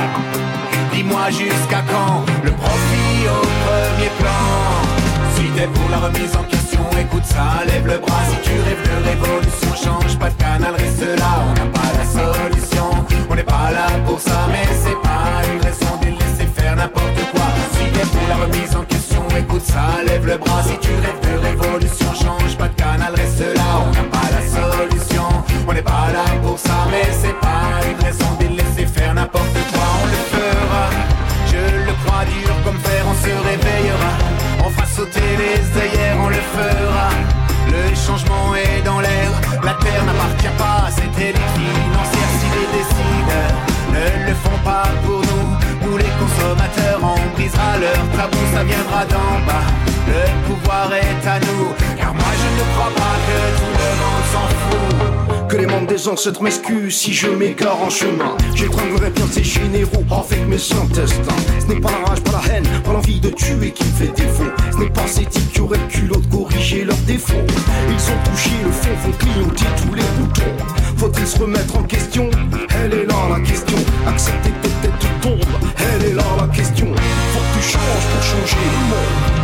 Dis-moi jusqu'à quand le profit au premier plan Si t'es pour la remise en question, écoute ça, lève le bras. Si tu rêves de révolution, change pas de canal, reste là. On n'a pas la solution, on n'est pas là pour ça. Mais c'est pas une raison de laisser faire n'importe quoi. Si t'es pour la remise en question, écoute ça, lève le bras. Si tu rêves de révolution, change pas de canal, reste là ça Mais c'est pas une raison de laisser faire n'importe quoi On le fera, je le crois dur comme fer, on se réveillera. On fera sauter les œillères, on le fera. Le changement est dans l'air, la terre n'appartient pas à cette élite financière. Si les décident ne le font pas pour nous Nous les consommateurs, on brisera leur tabou, ça viendra d'en bas. Le pouvoir est à nous, car moi je ne crois pas que tout le monde s'en fout Que les membres des ancêtres m'excusent si je m'égare en chemin. J'étranglerai bien ces généraux avec mes intestins. Ce n'est pas la rage, pas la haine, pas l'envie de tuer qui me fait défaut. Ce n'est pas ces types qui auraient le culot de corriger leurs défauts. Ils ont touché le fond, font clignoter tous les boutons. Faut-il se remettre en question? Elle est là la question. Accepter que peut-être tu tombes. Elle est là la question. Faut que tu changes pour changer le monde.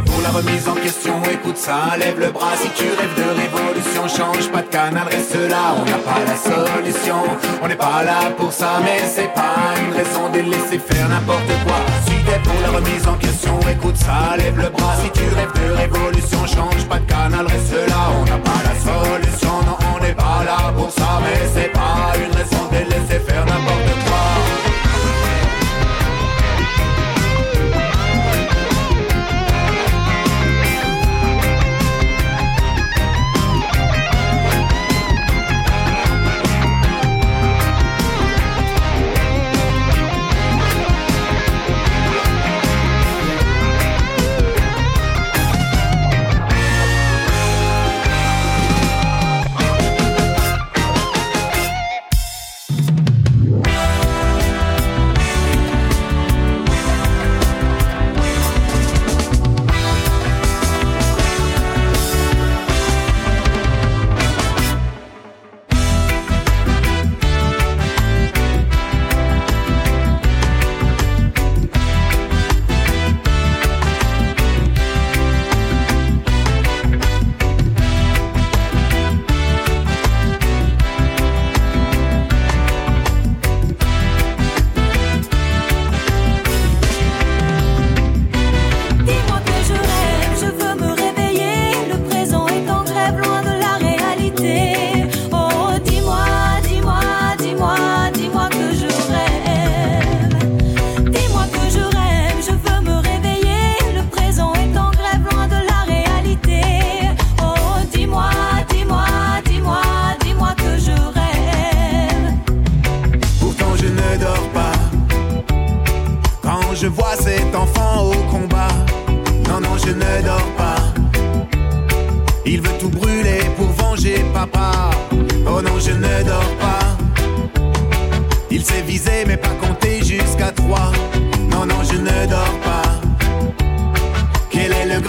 Pour la remise en question, écoute ça, lève le bras. Si tu rêves de révolution, change pas de canal, reste là. On n'a pas la solution, on n'est pas là pour ça, mais c'est pas une raison de laisser faire n'importe quoi. Si t'es pour la remise en question, écoute ça, lève le bras. Si tu rêves de révolution, change pas de canal, reste là. On n'a pas la solution, non, on n'est pas là pour ça, mais c'est pas une raison de laisser faire n'importe quoi.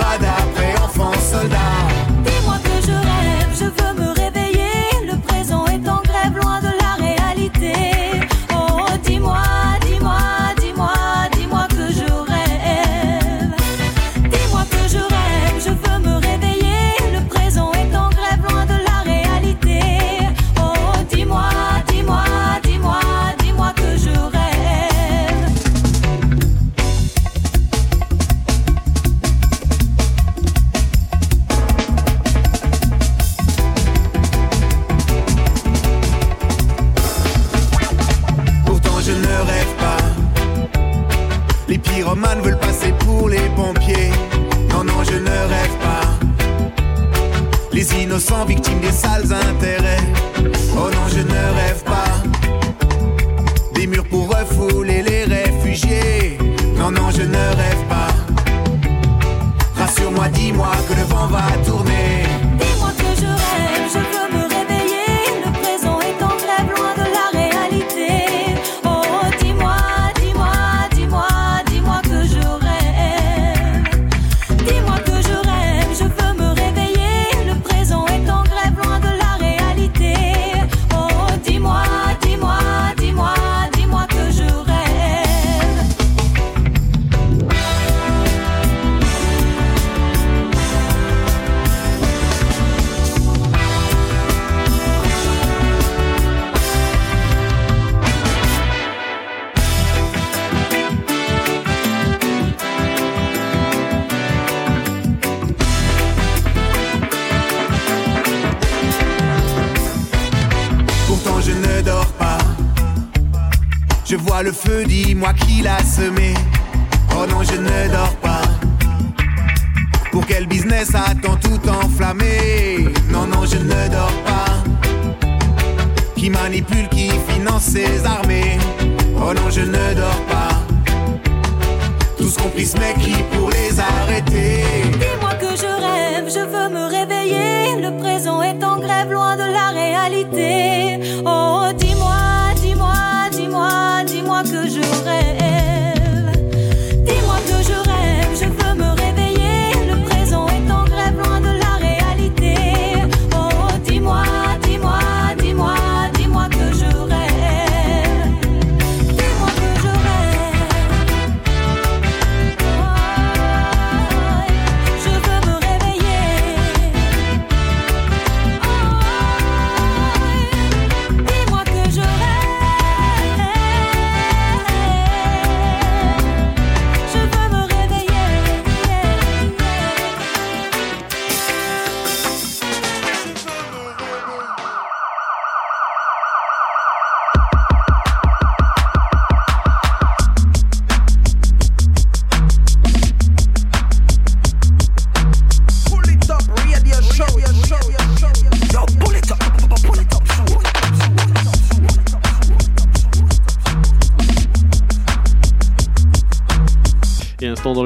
Quel est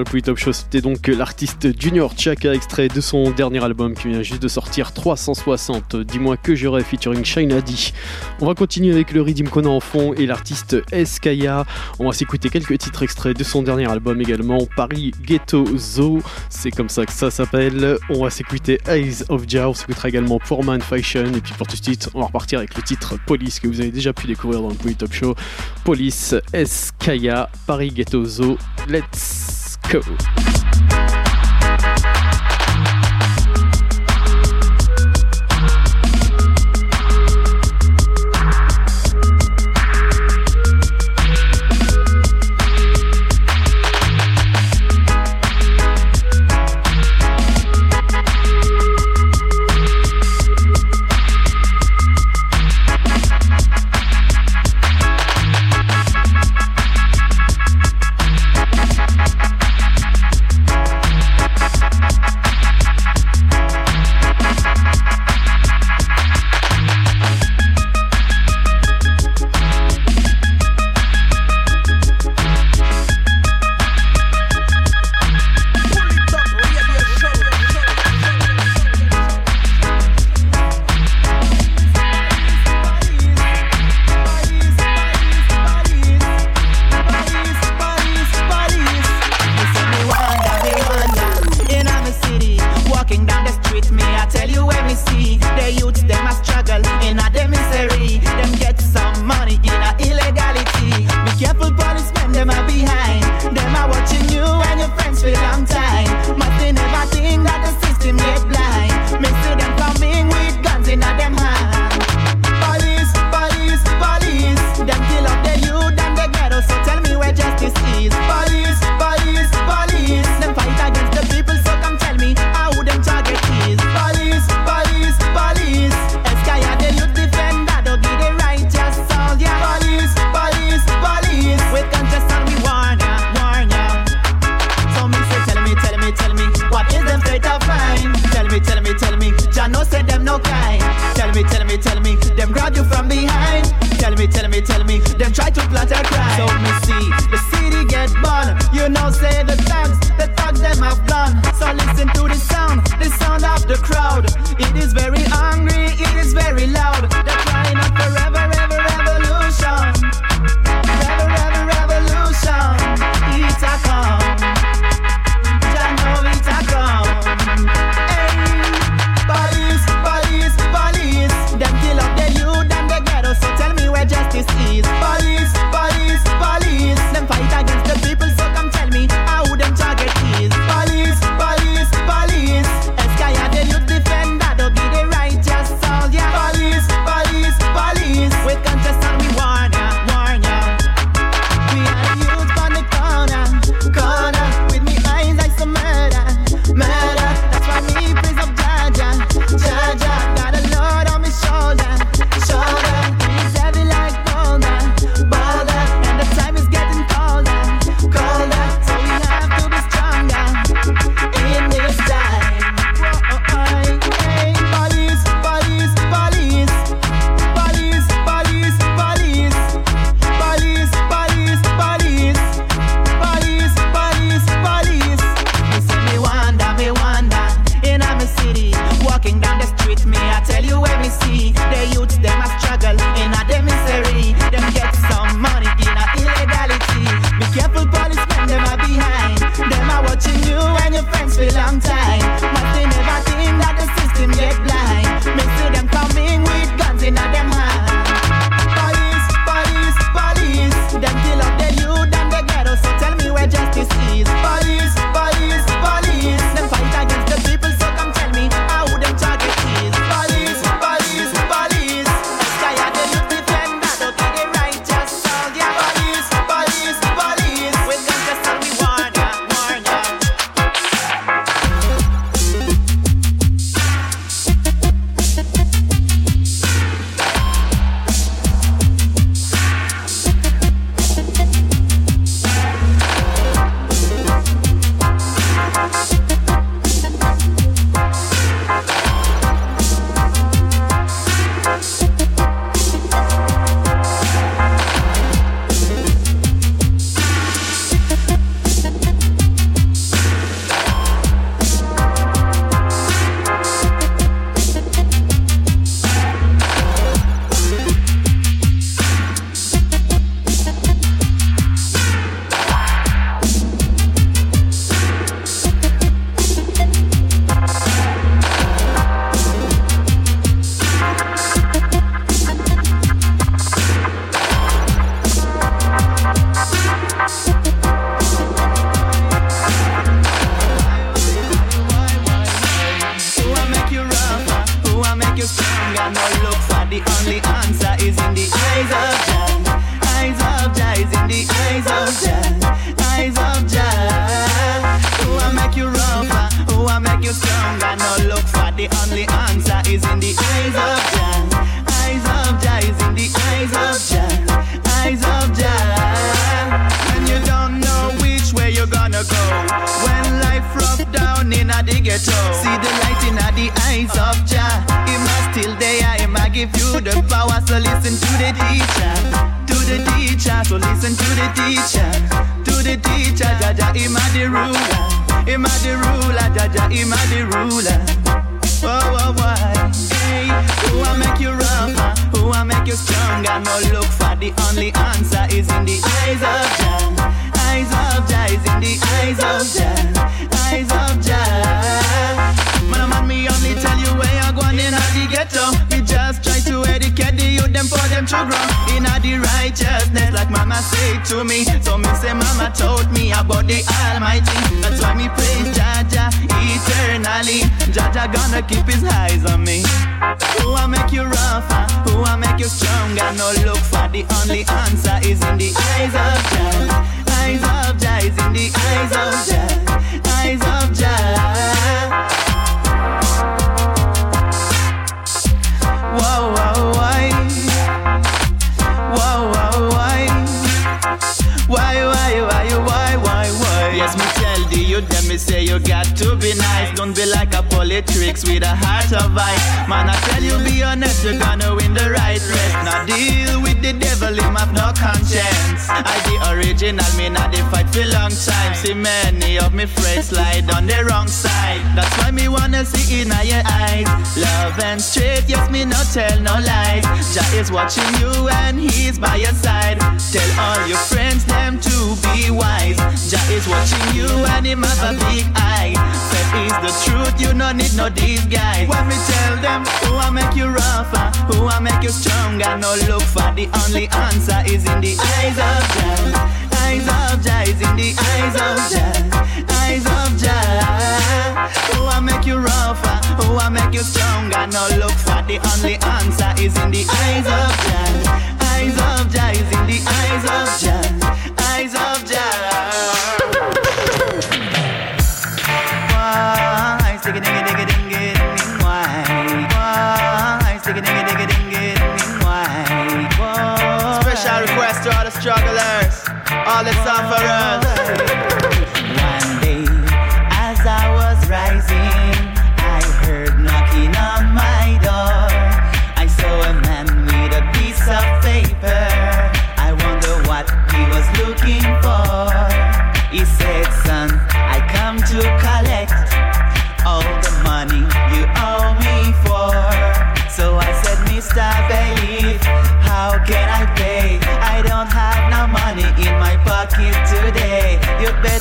Populi Top Show, c'était donc l'artiste Junior Chaka, extrait de son dernier album qui vient juste de sortir 360. Dis-moi que j'aurais featuring Shine D. On va continuer avec le rythme qu'on a en fond et l'artiste Eskaya. On va s'écouter quelques titres extraits de son dernier album également, Paris Ghetto Zoo. C'est comme ça que ça s'appelle. On va s'écouter Eyes of Jaw. On s'écoutera également Poor Man Fashion. Et puis pour tout de suite, on va repartir avec le titre Police que vous avez déjà pu découvrir dans le Top Show. Police, Eskaya, Paris Ghetto Zoo. Let's Cool. Stronger, no look for the only answer is in the eyes of Jah. Eyes of Jah is in the eyes of Jah. Eyes of Jah. Who I make you rougher, who I make you stronger, no look for the only answer is in the eyes of Jah. Eyes of Jah is in the eyes of Jah. All the sufferers.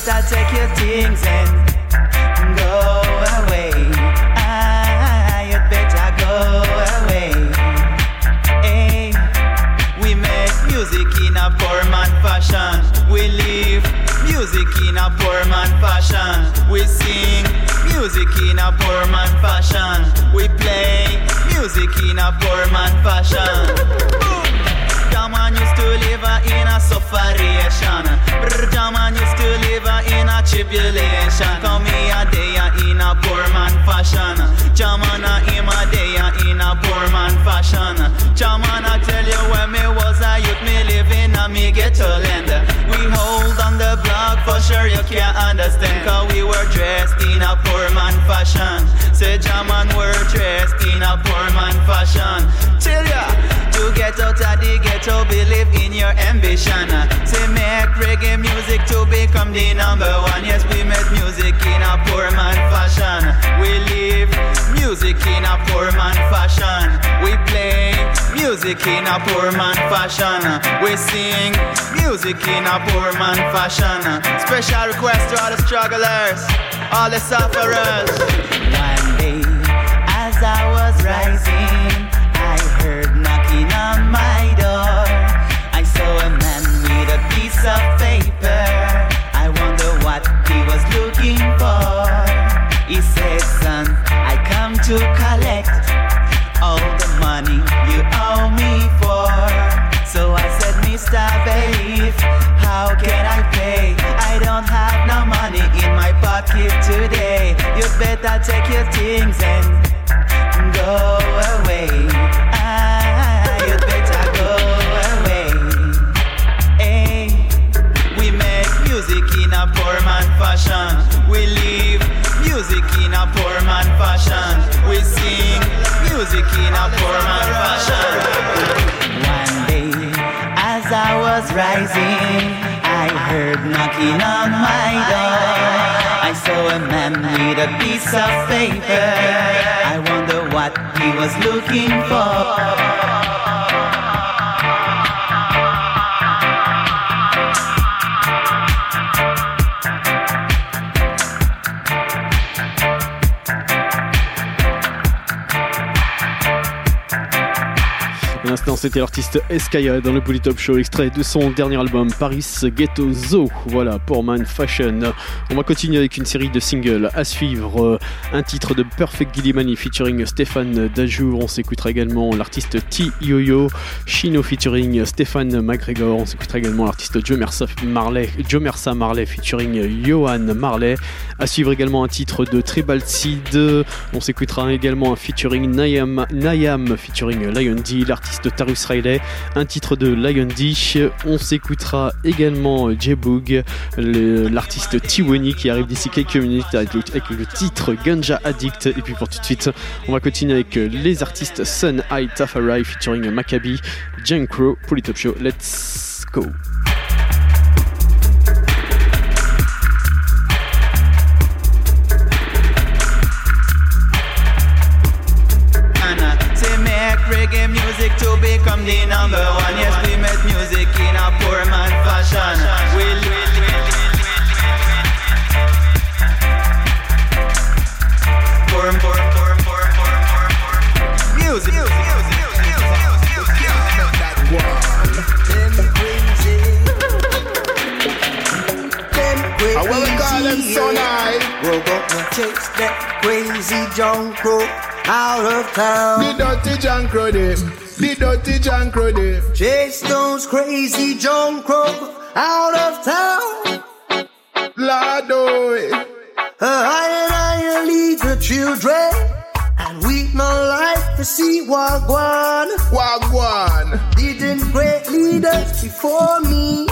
Better take your things and go away. Ah, you better go away. Hey, we make music in a poor man fashion. We live music in a poor man fashion. We sing music in a poor man fashion. We play music in a poor man fashion. Jaman used to live in a sufferation. Brr, Jaman used to live in a tribulation. Come a day in a poor man fashion. Jaman a him a day in a poor man fashion. Jaman I tell you when me was a youth, me living in a me ghetto land. We hold on the block for sure you can't understand. Cause we were dressed in a poor man fashion. Say Jaman were dressed in a poor man fashion. Tell ya to get out of the ghetto, believe in your ambition. Uh, Say make reggae music to become the number one. Yes, we make music in a poor man fashion. We live music in a poor man fashion. We play music in a poor man fashion. We sing music in a poor man fashion. Special request to all the strugglers, all the sufferers. One day, as I was rising, piece of paper. I wonder what he was looking for. He said, Son, I come to collect all the money you owe me for. So I said, Mr. Bailiff, how can I pay? I don't have no money in my pocket today. You better take your things and go away. A poor man fashion. We live music in a poor man fashion. We sing music in a poor man fashion. One day, as I was rising, I heard knocking on my door. I saw a man with a piece of paper. I wonder what he was looking for. C'était l'artiste Eskaya dans le Polytop Show, extrait de son dernier album Paris Ghetto Zoo. Voilà, pour Man Fashion. On va continuer avec une série de singles à suivre. Un titre de Perfect Gillimani featuring Stéphane Dajour. On s'écoutera également l'artiste T Yo-Yo. Chino featuring Stéphane McGregor. On s'écoutera également l'artiste Joe Mersa Marley, Joe Mersa Marley featuring Johan Marley. À suivre également un titre de Tribal Seed. On s'écoutera également un featuring Nayam, Nayam featuring Lion D, l'artiste Riley, un titre de Lion D. On s'écoutera également J-Boog, l'artiste Tiwani qui arrive d'ici quelques minutes avec le titre Ganja Addict. Et puis pour tout de suite, on va continuer avec les artistes Sun High Tafari featuring Maccabi, Jankro pour les Top Show. Let's go! Music to become the number one. Yes, we make music in a poor man fashion. We'll, we'll, we'll, poor, poor, poor, poor, poor, poor, poor. Music, music, I will call them son high. We're gonna chase that crazy junk out of town. The dirty junk them. The dirty junk crow them. Chase those crazy junk crow out of town. Lord, oh. I and I lead the children. And we no like to see Wagwan. Wagwan. Didn't great leaders before me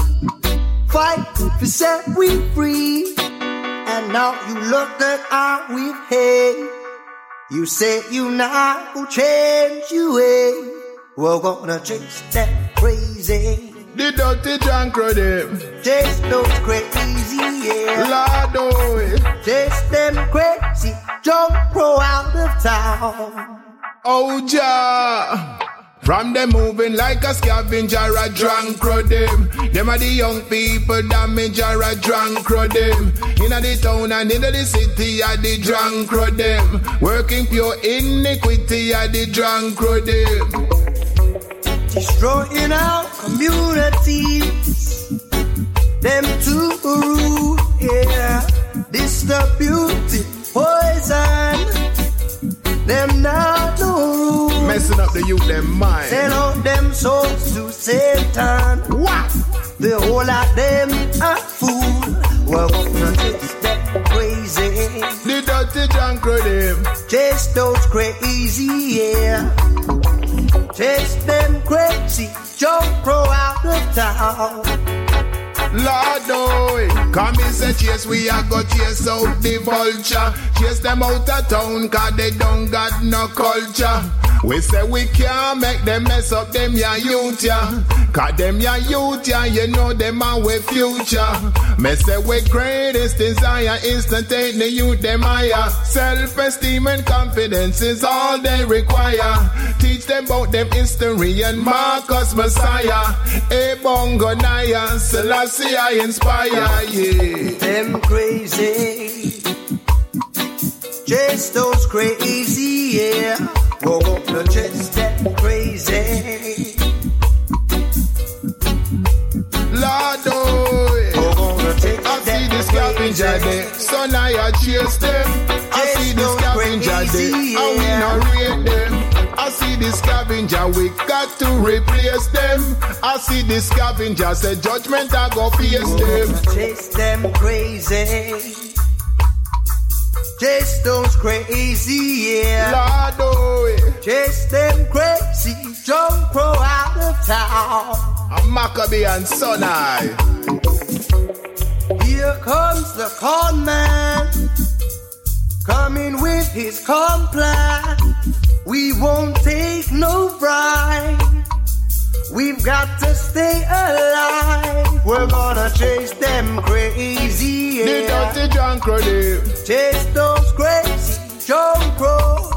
fight to set we free? And now you look at how we've had. You say you not gonna change your way. Eh? We're gonna chase that crazy. The dirty junk them. Chase those crazy, yeah. Lord, oh. Chase them crazy. Jump pro out of town. Oh, ja. From them moving like a scavenger, a drunk crow them. Them are the young people damage or a drunk crow them. In the town and in the city are the drunk crow them. Working pure iniquity are the drunk crow them. Destroying our communities. Them too rule, yeah. Distributing poison. Them not no rule. Messing up the youth, them mind. Sell out them souls to Satan. What? The whole of them a fool. Well, gonna chase that crazy. The dirty junk them. Chase those crazy, yeah. Chase them crazy. Jump pro out of town. Lord, oh, come and say chase, we are go chase out the vulture. Chase them out of town, cause they don't got no culture. We say we can't make them mess up them ya youth ya. Cause them ya youth ya, you know them we future. Me say we greatest desire is to take the youth them higher. Self-esteem and confidence is all they require. Teach them about them history and Marcus Mosiah. A bongo naya, Selassie I inspire, yeah. Them crazy. Chase those crazy, yeah. Go up the chase that crazy. Lord, oh, I see the scavenger there, so now I chase them. I see the scavenger there, and we not rate them. See the scavenger, we got to replace them. I see the scavenger, say judgment I go face them. Chase them crazy. Chase those crazy, yeah. Lord, oh, eh. Chase them crazy, jump pro out of town. I'm Macka B and Sonai. Here comes the con man, coming with his compline. We won't take no bribe. We've got to stay alive. We're gonna chase them crazy. Yeah. The dirty junk ready. Eh? Chase those crazy junk crow.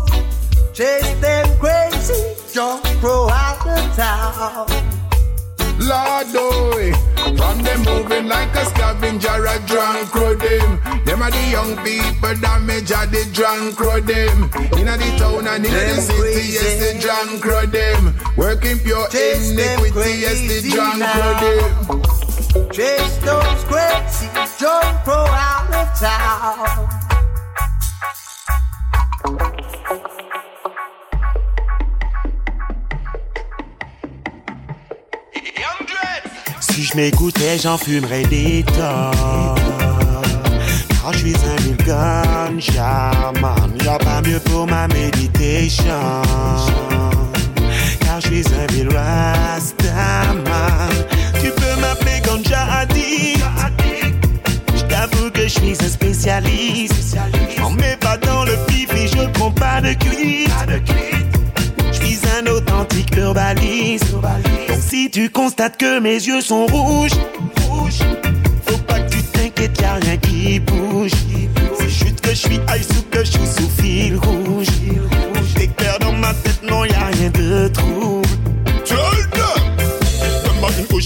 Chase them crazy junk crow out of town. Lord, oh, from them moving like a scavenger, a drunk them. Them are the young people damage are the drunk them. In the town and in the city, yes, the drunk them. Working pure iniquity, yes, the drunk them. Chase those crazy junk crow out of town. Si je m'écoutais, j'en fumerais des tonnes. Car je suis un real ganja man. Y'a pas mieux pour ma méditation. Car je suis un vil Rastaman. Tu peux m'appeler Ganja Addict. Je t'avoue que je suis un spécialiste. On met pas dans le pif et je prends pas de cuite. Je suis si tu constates que mes yeux sont rouges, rouges, faut pas que tu t'inquiètes, y'a rien qui bouge. C'est juste que je suis high sous que je suis sous fil rouge. T'es clair dans ma tête, non y'a rien de trouble.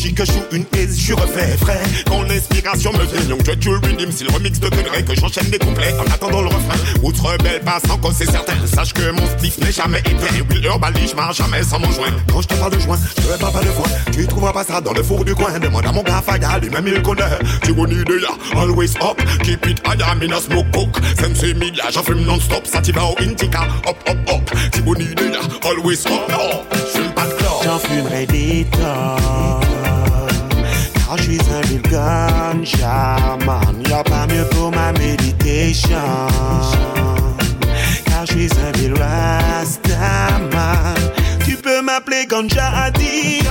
Que je joue une aise, je refais frais. Quand l'inspiration me vient, donc je tue le le remix de degré que j'enchaîne des couplets en attendant le refrain. Outre belle passe en cause, c'est certain. Sache que mon spliff n'est jamais éteint. Will Urbaly, je marche jamais sans mon joint. Quand je te parle de joint, je te parle pas de foin. Tu trouveras pas ça dans le four du coin. Demande à mon gars Faya, lui-même il connaît. Tu de ya, always up. Keep it high, me no smoke coke. Sense media, j'en fume non-stop. Sativa au Intica, hop, hop, hop. Tu de ya, always up. Je fume pas de clore. J'en fumerai des tonnes. Car je suis un vil ganja man. Y'a pas mieux pour ma méditation. Car je suis un vil rastaman. Tu peux m'appeler Ganja Addict.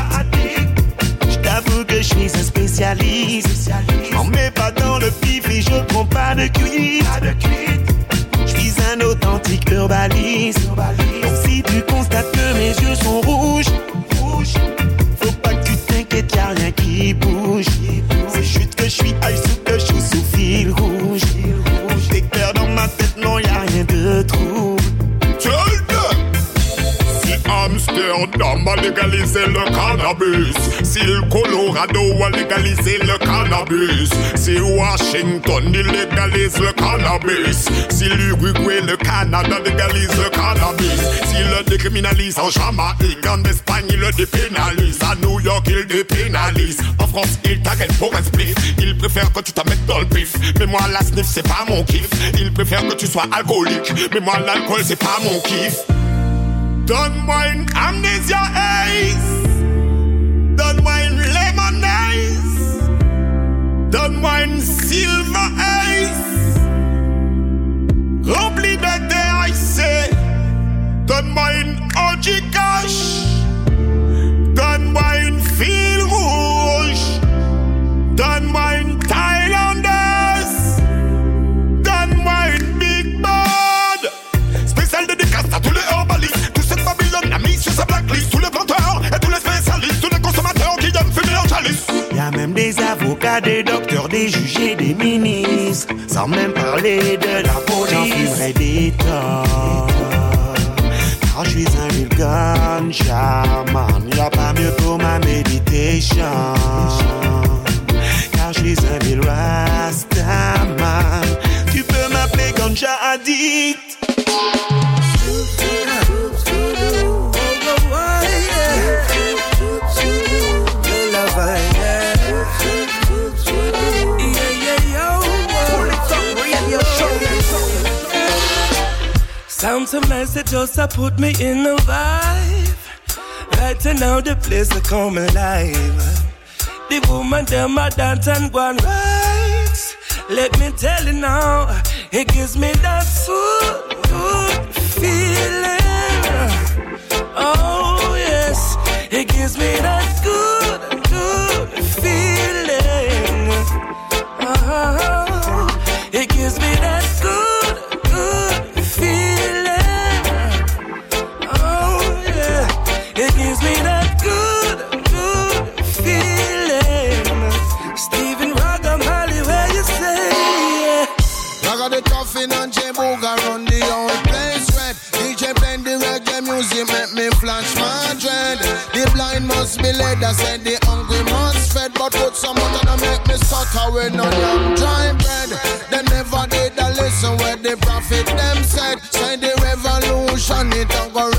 Je t'avoue que je suis un spécialiste. J'm'en mets pas dans le pif et je prends pas de cuite. Je suis un authentique herbaliste. Donc si tu constates que mes yeux sont rouges, qu'il a rien qui bouge. C'est juste que je suis Amsterdam a légalisé le cannabis, si le Colorado a légalisé le cannabis, si Washington légalise le cannabis, si l'Uruguay, le Canada légalise le cannabis, s'il le décriminalise en Jamaïque, en Espagne il le dépénalise, à New York il dépénalise, en France il t'arrête pour un split, il préfère que tu mettes dans le pif, mais moi la sniff c'est pas mon kiff, il préfère que tu sois alcoolique, mais moi l'alcool c'est pas mon kiff. Donne-moi une amnesia haze. Donne-moi une lemon haze. Donne-moi une silver haze. Remplie de THC. Donne-moi une OG Kush. Donne-moi une fil rouge. Donne-moi une Blacklist. Tous les planteurs et tous les spécialistes. Tous les consommateurs qui aiment fumer en chalice. Y'a même des avocats, des docteurs, des juges et des ministres. Sans même parler de la police. J'en fumerai des tonnes. Car je suis un vil ganja man. Y'a pas mieux pour ma méditation. Car je suis un vil rastaman. Tu peux m'appeler ganja addict. So nice it just a put me in the vibe. Right now the place a come alive. The woman them a dance and go right. Let me tell you now, it gives me that good, good feeling. Oh yes, it gives me that good, good feeling. Oh, it gives me that must be led, I said the hungry must fed. But put some water to make me stutter when on yam dry bread. They never did a listen where the prophet them said. Say the revolution it don't go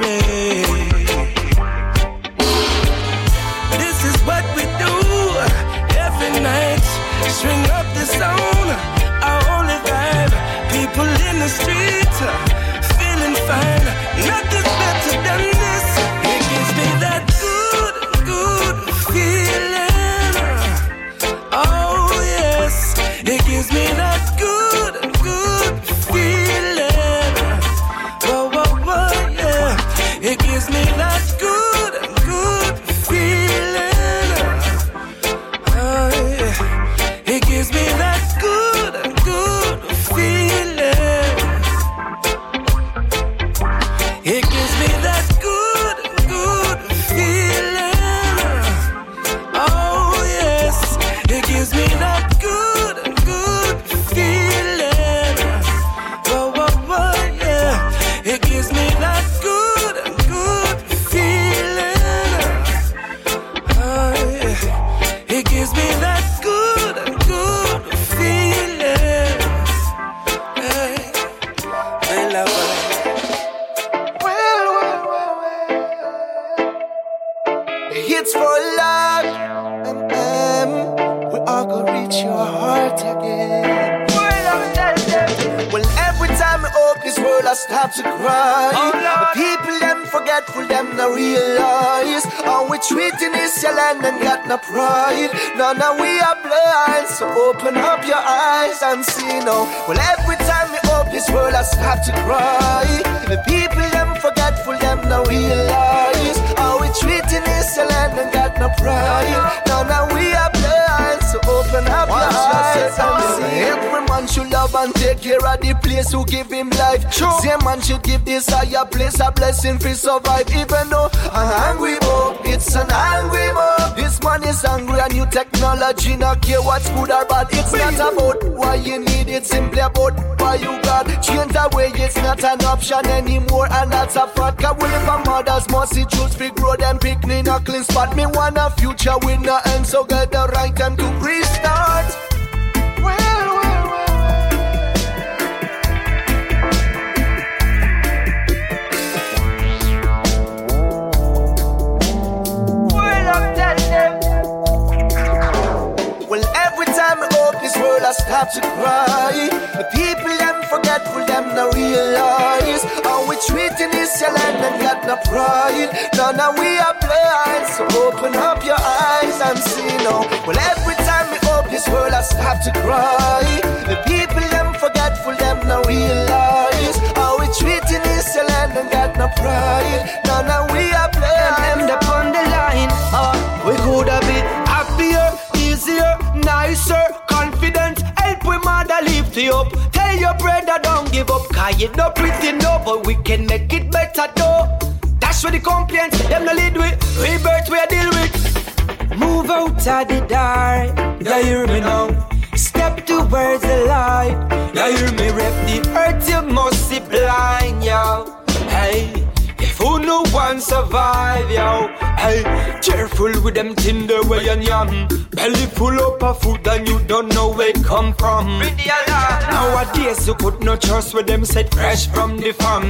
Baby.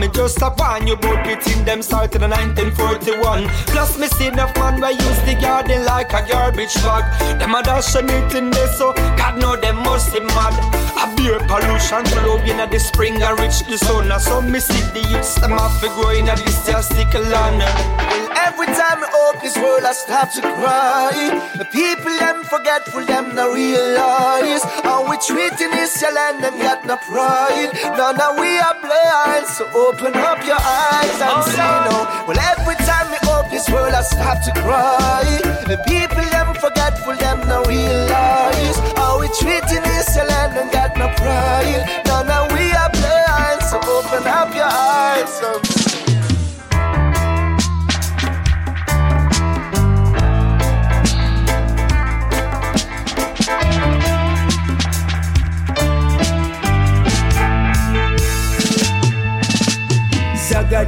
me just a warn you both between them started in 1941. Plus me see enough man where use the garden like a garbage bag. Them a dash and it in there so God know them must be mad. A beer pollution flow in the spring and reach the sun. So me see the youths them a to grow in a this stickle land. Well, every time I open this world I start to cry. The people them forgetful, them no realize. how we treating this your land, them got no pride. Now, now we are blind, so open up your eyes and oh, see no. Well, every time we open this world, I start to cry. The people, them forgetful, them no realize. How we treating this your land, them got no pride. Now, now we are blind, so open up your eyes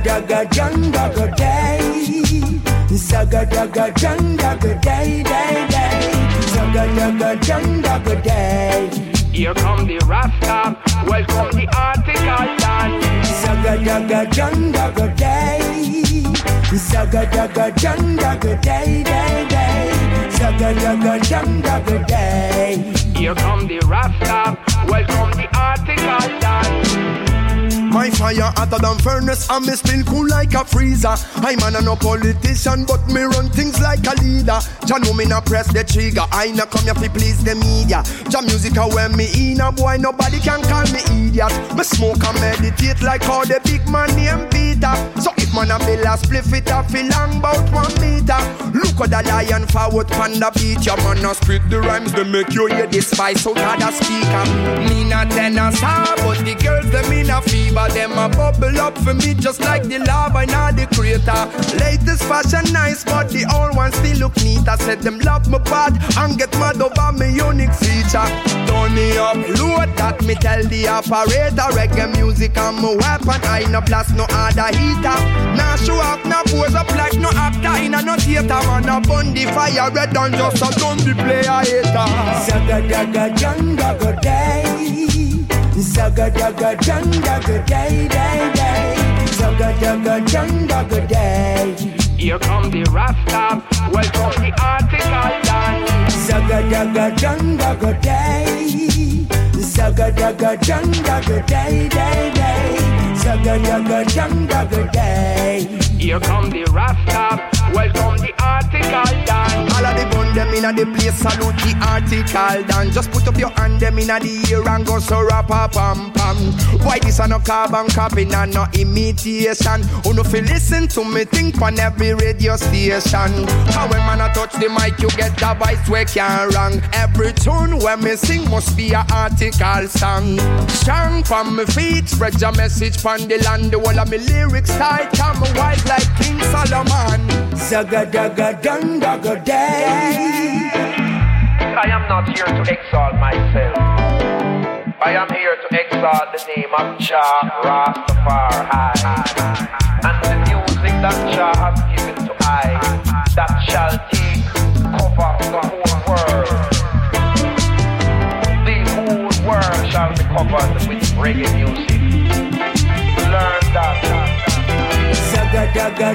Daga daga day. Zaga daga daga day day day. Zaga daga daga day. Here come the Rasta, welcome the article done. Zaga daga daga day. Zaga daga daga day day day. Zaga daga daga day. Here come the Rasta, welcome the article done. My fire hotter than furnace and me still cool like a freezer. I'm an no politician, but me run things like a leader. Know me not press the trigger. I not come here to please the media. Jah music a when me in a boy, nobody can call me idiot. Me smoke and meditate like all the big man named Peter. So man a bill a spliff it a feel long about one meter. Look at the lion forward the beat. Your man a spit the rhymes they make you hear the spice out of the speaker. Me not tenor star, but the girls them in a fever. Them a bubble up for me just like the lava in the crater. Latest fashion nice, but the old ones still look neat. I said them love me bad and get mad over me unique feature. Turn me up, load that me tell the operator. Reggae music and my weapon. I no blast no other heater. Now show up, now pose up like no actor in a no theater. Man a bun the fire red on just a done the player hater. Zaga daga daga day. Zaga daga daga day day day. Zaga daga daga day. Here come the Rasta, welcome the article done. Zaga daga daga day. Zaga daga daga day day day. Zaga daga daga day. Here come the Rasta, welcome the article done. All of the gun them inna the place, salute the article done. Just put up your hand them inna the air and go so rap a pam pam. Why this a no carbon copy and no imitation? Who no feel listen to me think on every radio station. How when man a touch the mic, you get the voice where can wrong. Every tune when me sing must be a article song. Strong from me feet, spread your message from the land. The whole of me lyrics tight, come wise like King Solomon. Zaga daga daga. I am not here to exalt myself. I am here to exalt the name of Jah Rastafari and the music that Jah has given to I that shall take cover the whole world. The whole world shall be covered with reggae music. Learn that. Zaga daga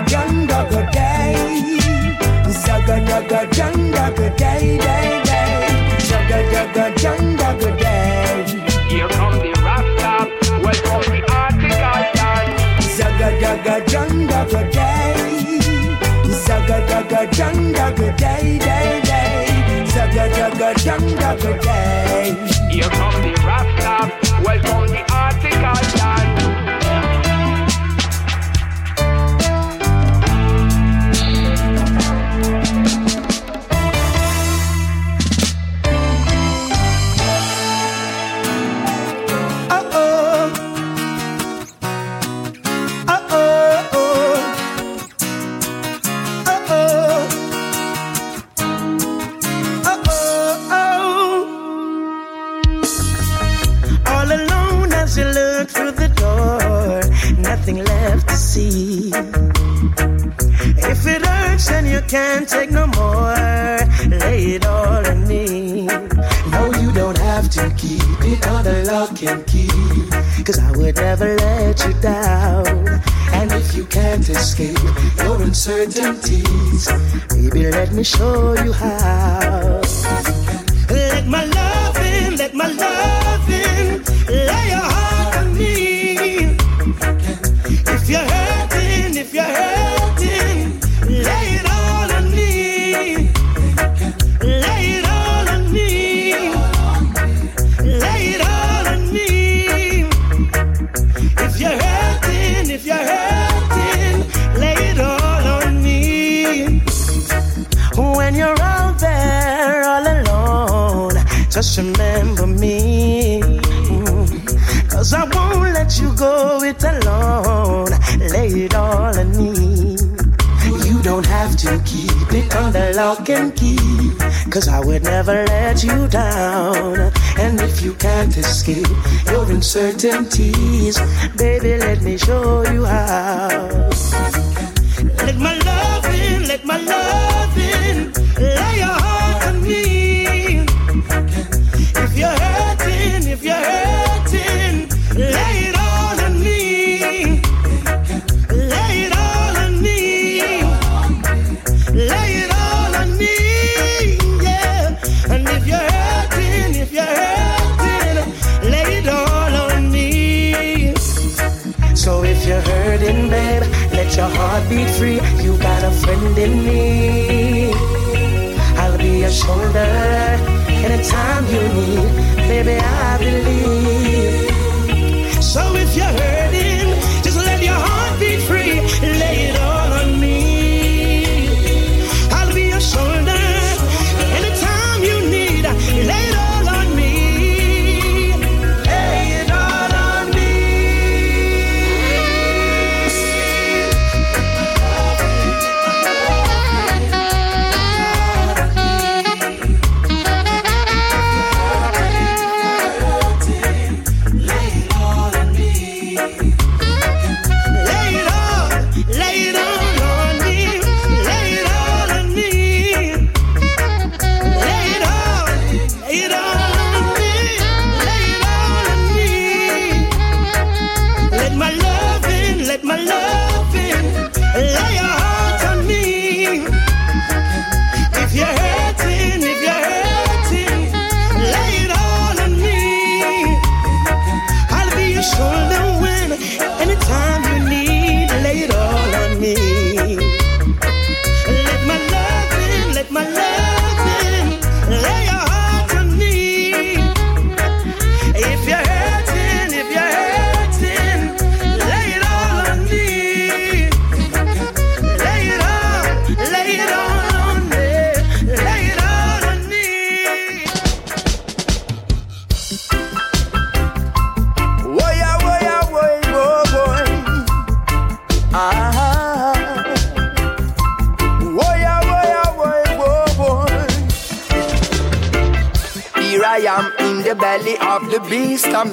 daga day. Zaga daga daga day day day. Zaga daga daga day. Here come the Rasta, welcome the article done. Zaga daga daga day. Zaga daga daga day day day. Zaga daga daga day. Here come the Rasta, welcome the me show you how. Never let you down. And if you can't escape your uncertainties, baby, let me show you how. Let my love in, let my love a friend in me. I'll be your shoulder anytime you need. Baby, I believe. So if you're hurting,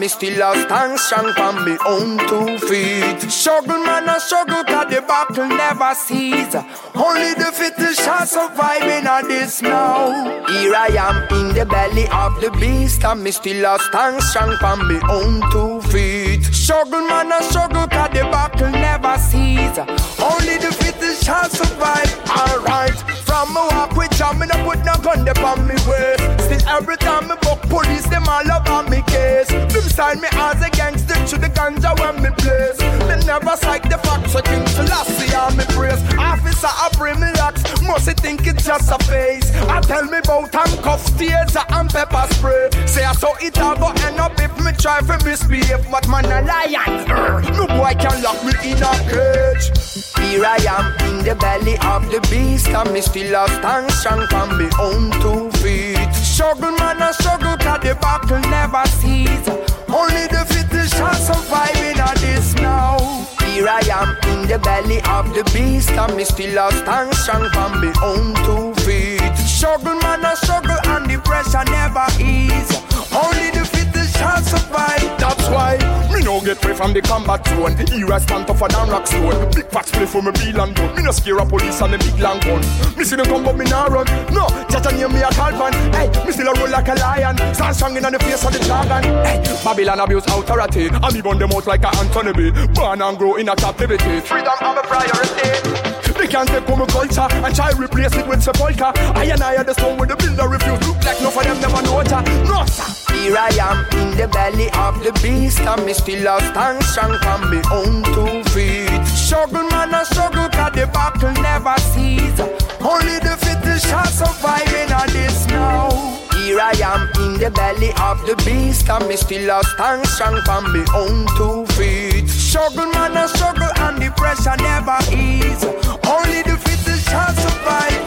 me still a stand strong on me own two feet. Struggle, man, I struggle, cause the battle never cease. Only the fittest shall survive in a this now. Here I am in the belly of the beast, and me still a stand strong on me own two feet. Struggle, man, I struggle, cause the battle never cease. Only the fittest shall survive. Alright, from my walk with jam, me no put no gun upon me waist. Still every time me book police, them all over me case. Them sign me as a gangster to the ganja when me place. Me never cite the facts, so think to last see on me praise. Officer, I bring me locks, must he think it's just a face. I tell me about handcuffs, tears, and pepper spray. Say I saw it all go end up if me try to misbehave, but man a lion. No boy can lock me in a cage. Here I am in the belly of the beast, and me still a stand strong on me own two feet. Struggle, man, I struggle, cause the battle never cease. Only the fittest shall survive in this now. Here I am in the belly of the beast, and me still a stand strong on me own two feet. Struggle, man, I struggle, and the pressure never ease. Only the shall survive. That's why me no get free from the combat zone. Here I stand tougher than rock stone. Big facts play for me bill and done. Me no scare a police and the big long gun. Me see them come but me nah run. No, Jaja name me a Calvin. Hey, me still a roll like a lion. Stand strong in the face of the dragon. Hey, Babylon abuse authority. And me burn them out like a Anthony B. Born and grow in a captivity. Freedom of a priority. They can't take home culture and try replace it with sepulchre. I and I are the stone with the builder refuse. Look like no for them never know ya. No sir. Here I am in the belly of the beast, and me still a stand strong on me own two feet. Struggle man, I struggle, cause the battle never cease. Only the fittest shall survive in this now. Here I am in the belly of the beast, and me still a stand strong on me own two feet. Struggle man, I struggle, and the pressure never ease. Only the fittest shall survive.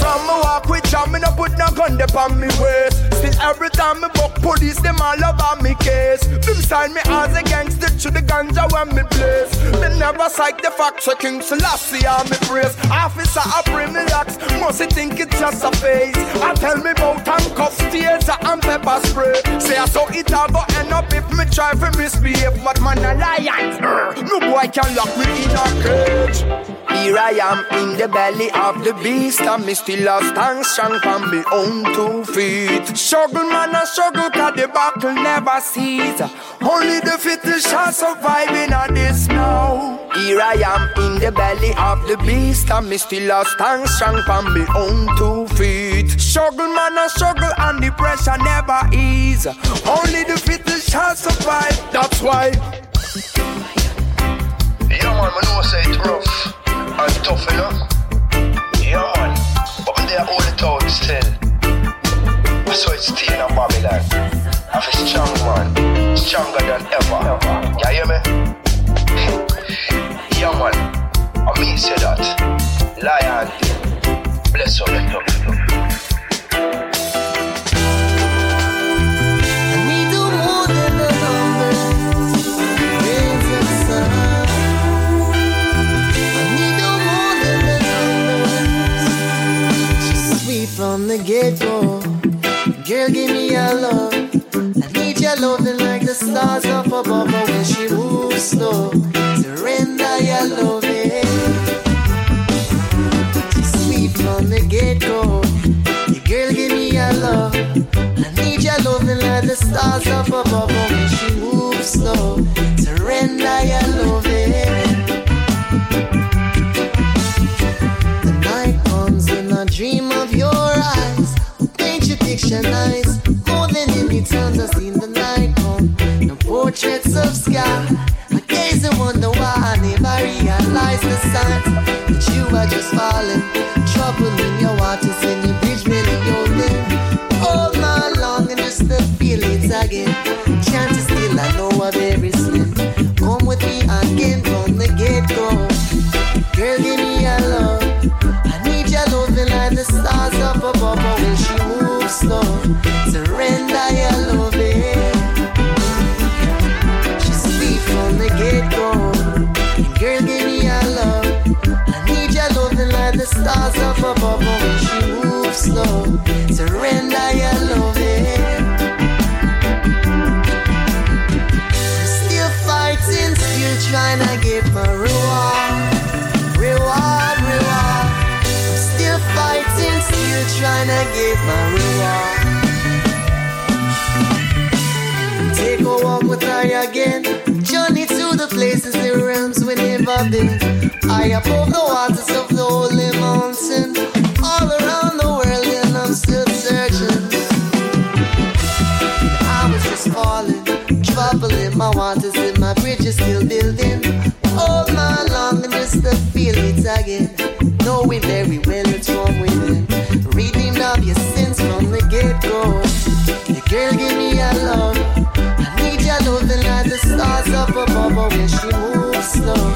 From my walk with me no put no gun upon me waist. Still every time me buck police, them all over me case. Them sign me as a gangster to the ganja when me blaze. Me never psych the fact so King Selassie on me brace. Officer, I bring me locks, must he think it's just a phase. I tell me about handcuffs, tears, and pepper spray. Say I saw it all go end up if me try to misbehave. But man, a lion, no boy can lock me in a cage. Here I am in the belly of the beast, and me still a stand strong from me own two feet. Struggle, man, I struggle, cause the battle never cease. Only the fittest shall survive in this now. Here I am in the belly of the beast, and me still a stand strong from me own two feet. Struggle, man, I struggle, and the pressure never ease. Only the fittest shall survive. That's why. Yeah, man, I know say it rough and tough, know. Yeah, all the time still. I saw it staying in Babylon. I feel strong, man, stronger than ever. You hear me? yeah, man, I mean say that. Lion, bless you, bless you. The get-go Girl, give me your love. I need your loving like the stars up above But when she moves slow Surrender your loving She's Sweet from the get-go Girl, give me your love. I need your loving like the stars up above But when she moves slow Surrender your loving times I've the night come. No portraits of sky. I gaze and wonder why I never realized the signs that you are just falling. Trouble in your waters and your bridge really holding. All night long and just to feel it again. Can't still I know I'm very slim. Come with me again from the get go. Girl, give me your love. I need your loving like the stars up above. But when she moves slow, surrender stars up above. But when she moves slow, surrender your loving. Still fighting, still trying to get my reward. Reward, reward. I'm still fighting, still trying to get my reward. Take a walk with I again. Journey to the places, the realms we never been. I above the waters of my waters, and my bridge is still building. All night long, and just feel it again. Knowing very well it's from within. Redeemed of your sins from the get go. The girl give me a love. I need your loving like the stars up above. But when she moves slow,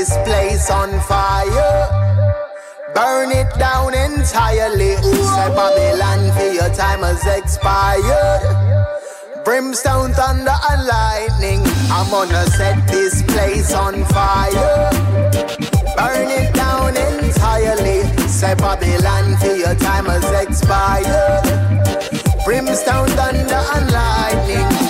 this place on fire. Burn it down entirely. Say Babylon for your time has expired. Brimstone, thunder, and lightning. I'm gonna set this place on fire. Burn it down entirely. Say Babylon for your time has expired. Brimstone, thunder, and lightning.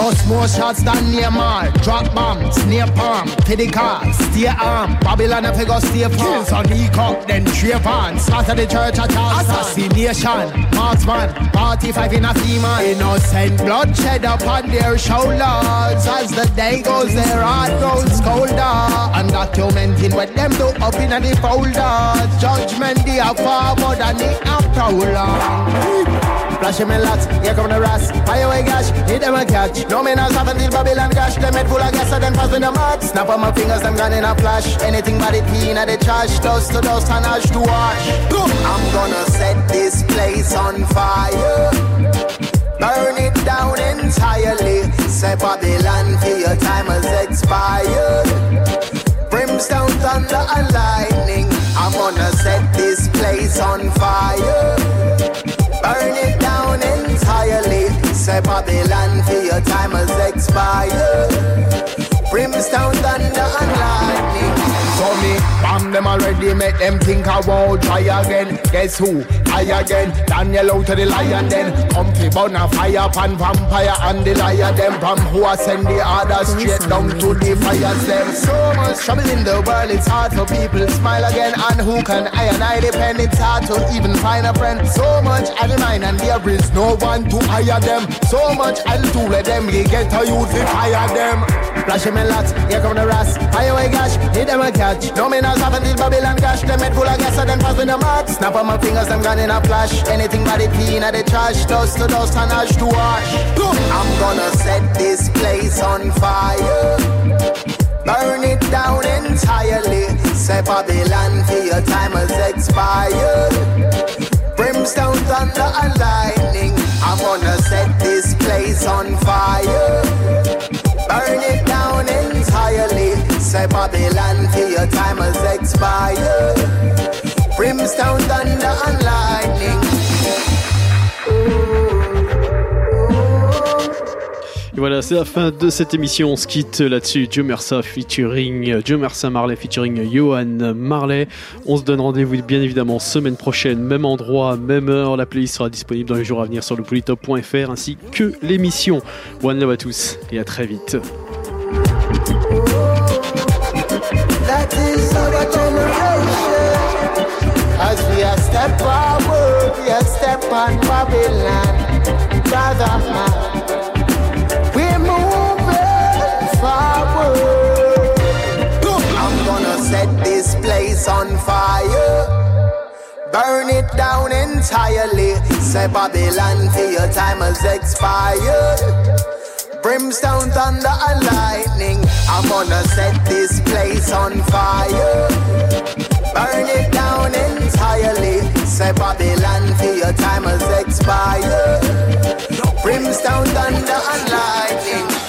Must More shots than Neymar. Drop bombs, near palm, to the car, stay arm. Babylon if you go stay farm. Kills on the cup, then Trayvon. The church at all. Assassination, marksman, 45 in a FEMA. Innocent bloodshed upon their shoulders. As the day goes, their heart grows colder. Undocumented what them do up in the folders. Judgment they are far more than the after. Flashing me lots, here come the rats. Fire away gash, hit them a catch. No man has happened till Babylon gash. Them head full of gas, and then pass with the mud. Snap on my fingers, them gone in a flash. Anything but it clean at the trash. Dust to dust and ash to wash. I'm gonna set this place on fire. Burn it down entirely. Say Babylon, for your time has expired. Brimstone, thunder, and lightning. I'm gonna set this place on fire. Burn it down entirely. Say Babylon, for your time has expired. Brimstone, thunder, and lightning. So me bomb them already, make them think I won't try again. Guess who? I again. Daniel out to the lion then. Come to burn a fire pan vampire and the liar them. From who I send the others straight down to the fires them. So much trouble in the world, it's hard for people to smile again. And who can I and I depend? It's hard to even find a friend. So much I mine and there is no one to hire them. So much I'll do let them we get a youth to fire them. Flashing me lots, here come the rats. Fire away gash, hit them a catch. No me not have until Babylon gash. Them head full of gas and then pass with the mat. Snap on my fingers, them gone in a flash. Anything but it clean at the trash. Dust to dust and ash to ash. I'm gonna set this place on fire. Burn it down entirely. Say Babylon, for your time has expired. Brimstone, thunder, and lightning. I'm gonna set this place on fire. Burn it. Et voilà, c'est la fin de cette émission. On se quitte là-dessus. Joe Mersa featuring Mersa Marley featuring Johan Marley. On se donne rendez-vous bien évidemment semaine prochaine, même endroit, même heure. La playlist sera disponible dans les jours à venir sur le polytop.fr ainsi que l'émission. One love à tous et à très vite. That is our generation. As we are step forward, we are step on Babylon. Brother man, we're moving forward. I'm gonna set this place on fire. Burn it down entirely. Say Babylon, for your time has expired. Brimstone, thunder, and lightning. I'm gonna set this place on fire. Burn it down entirely. Say Babylon, for your time has expired. Brimstone, thunder, and lightning.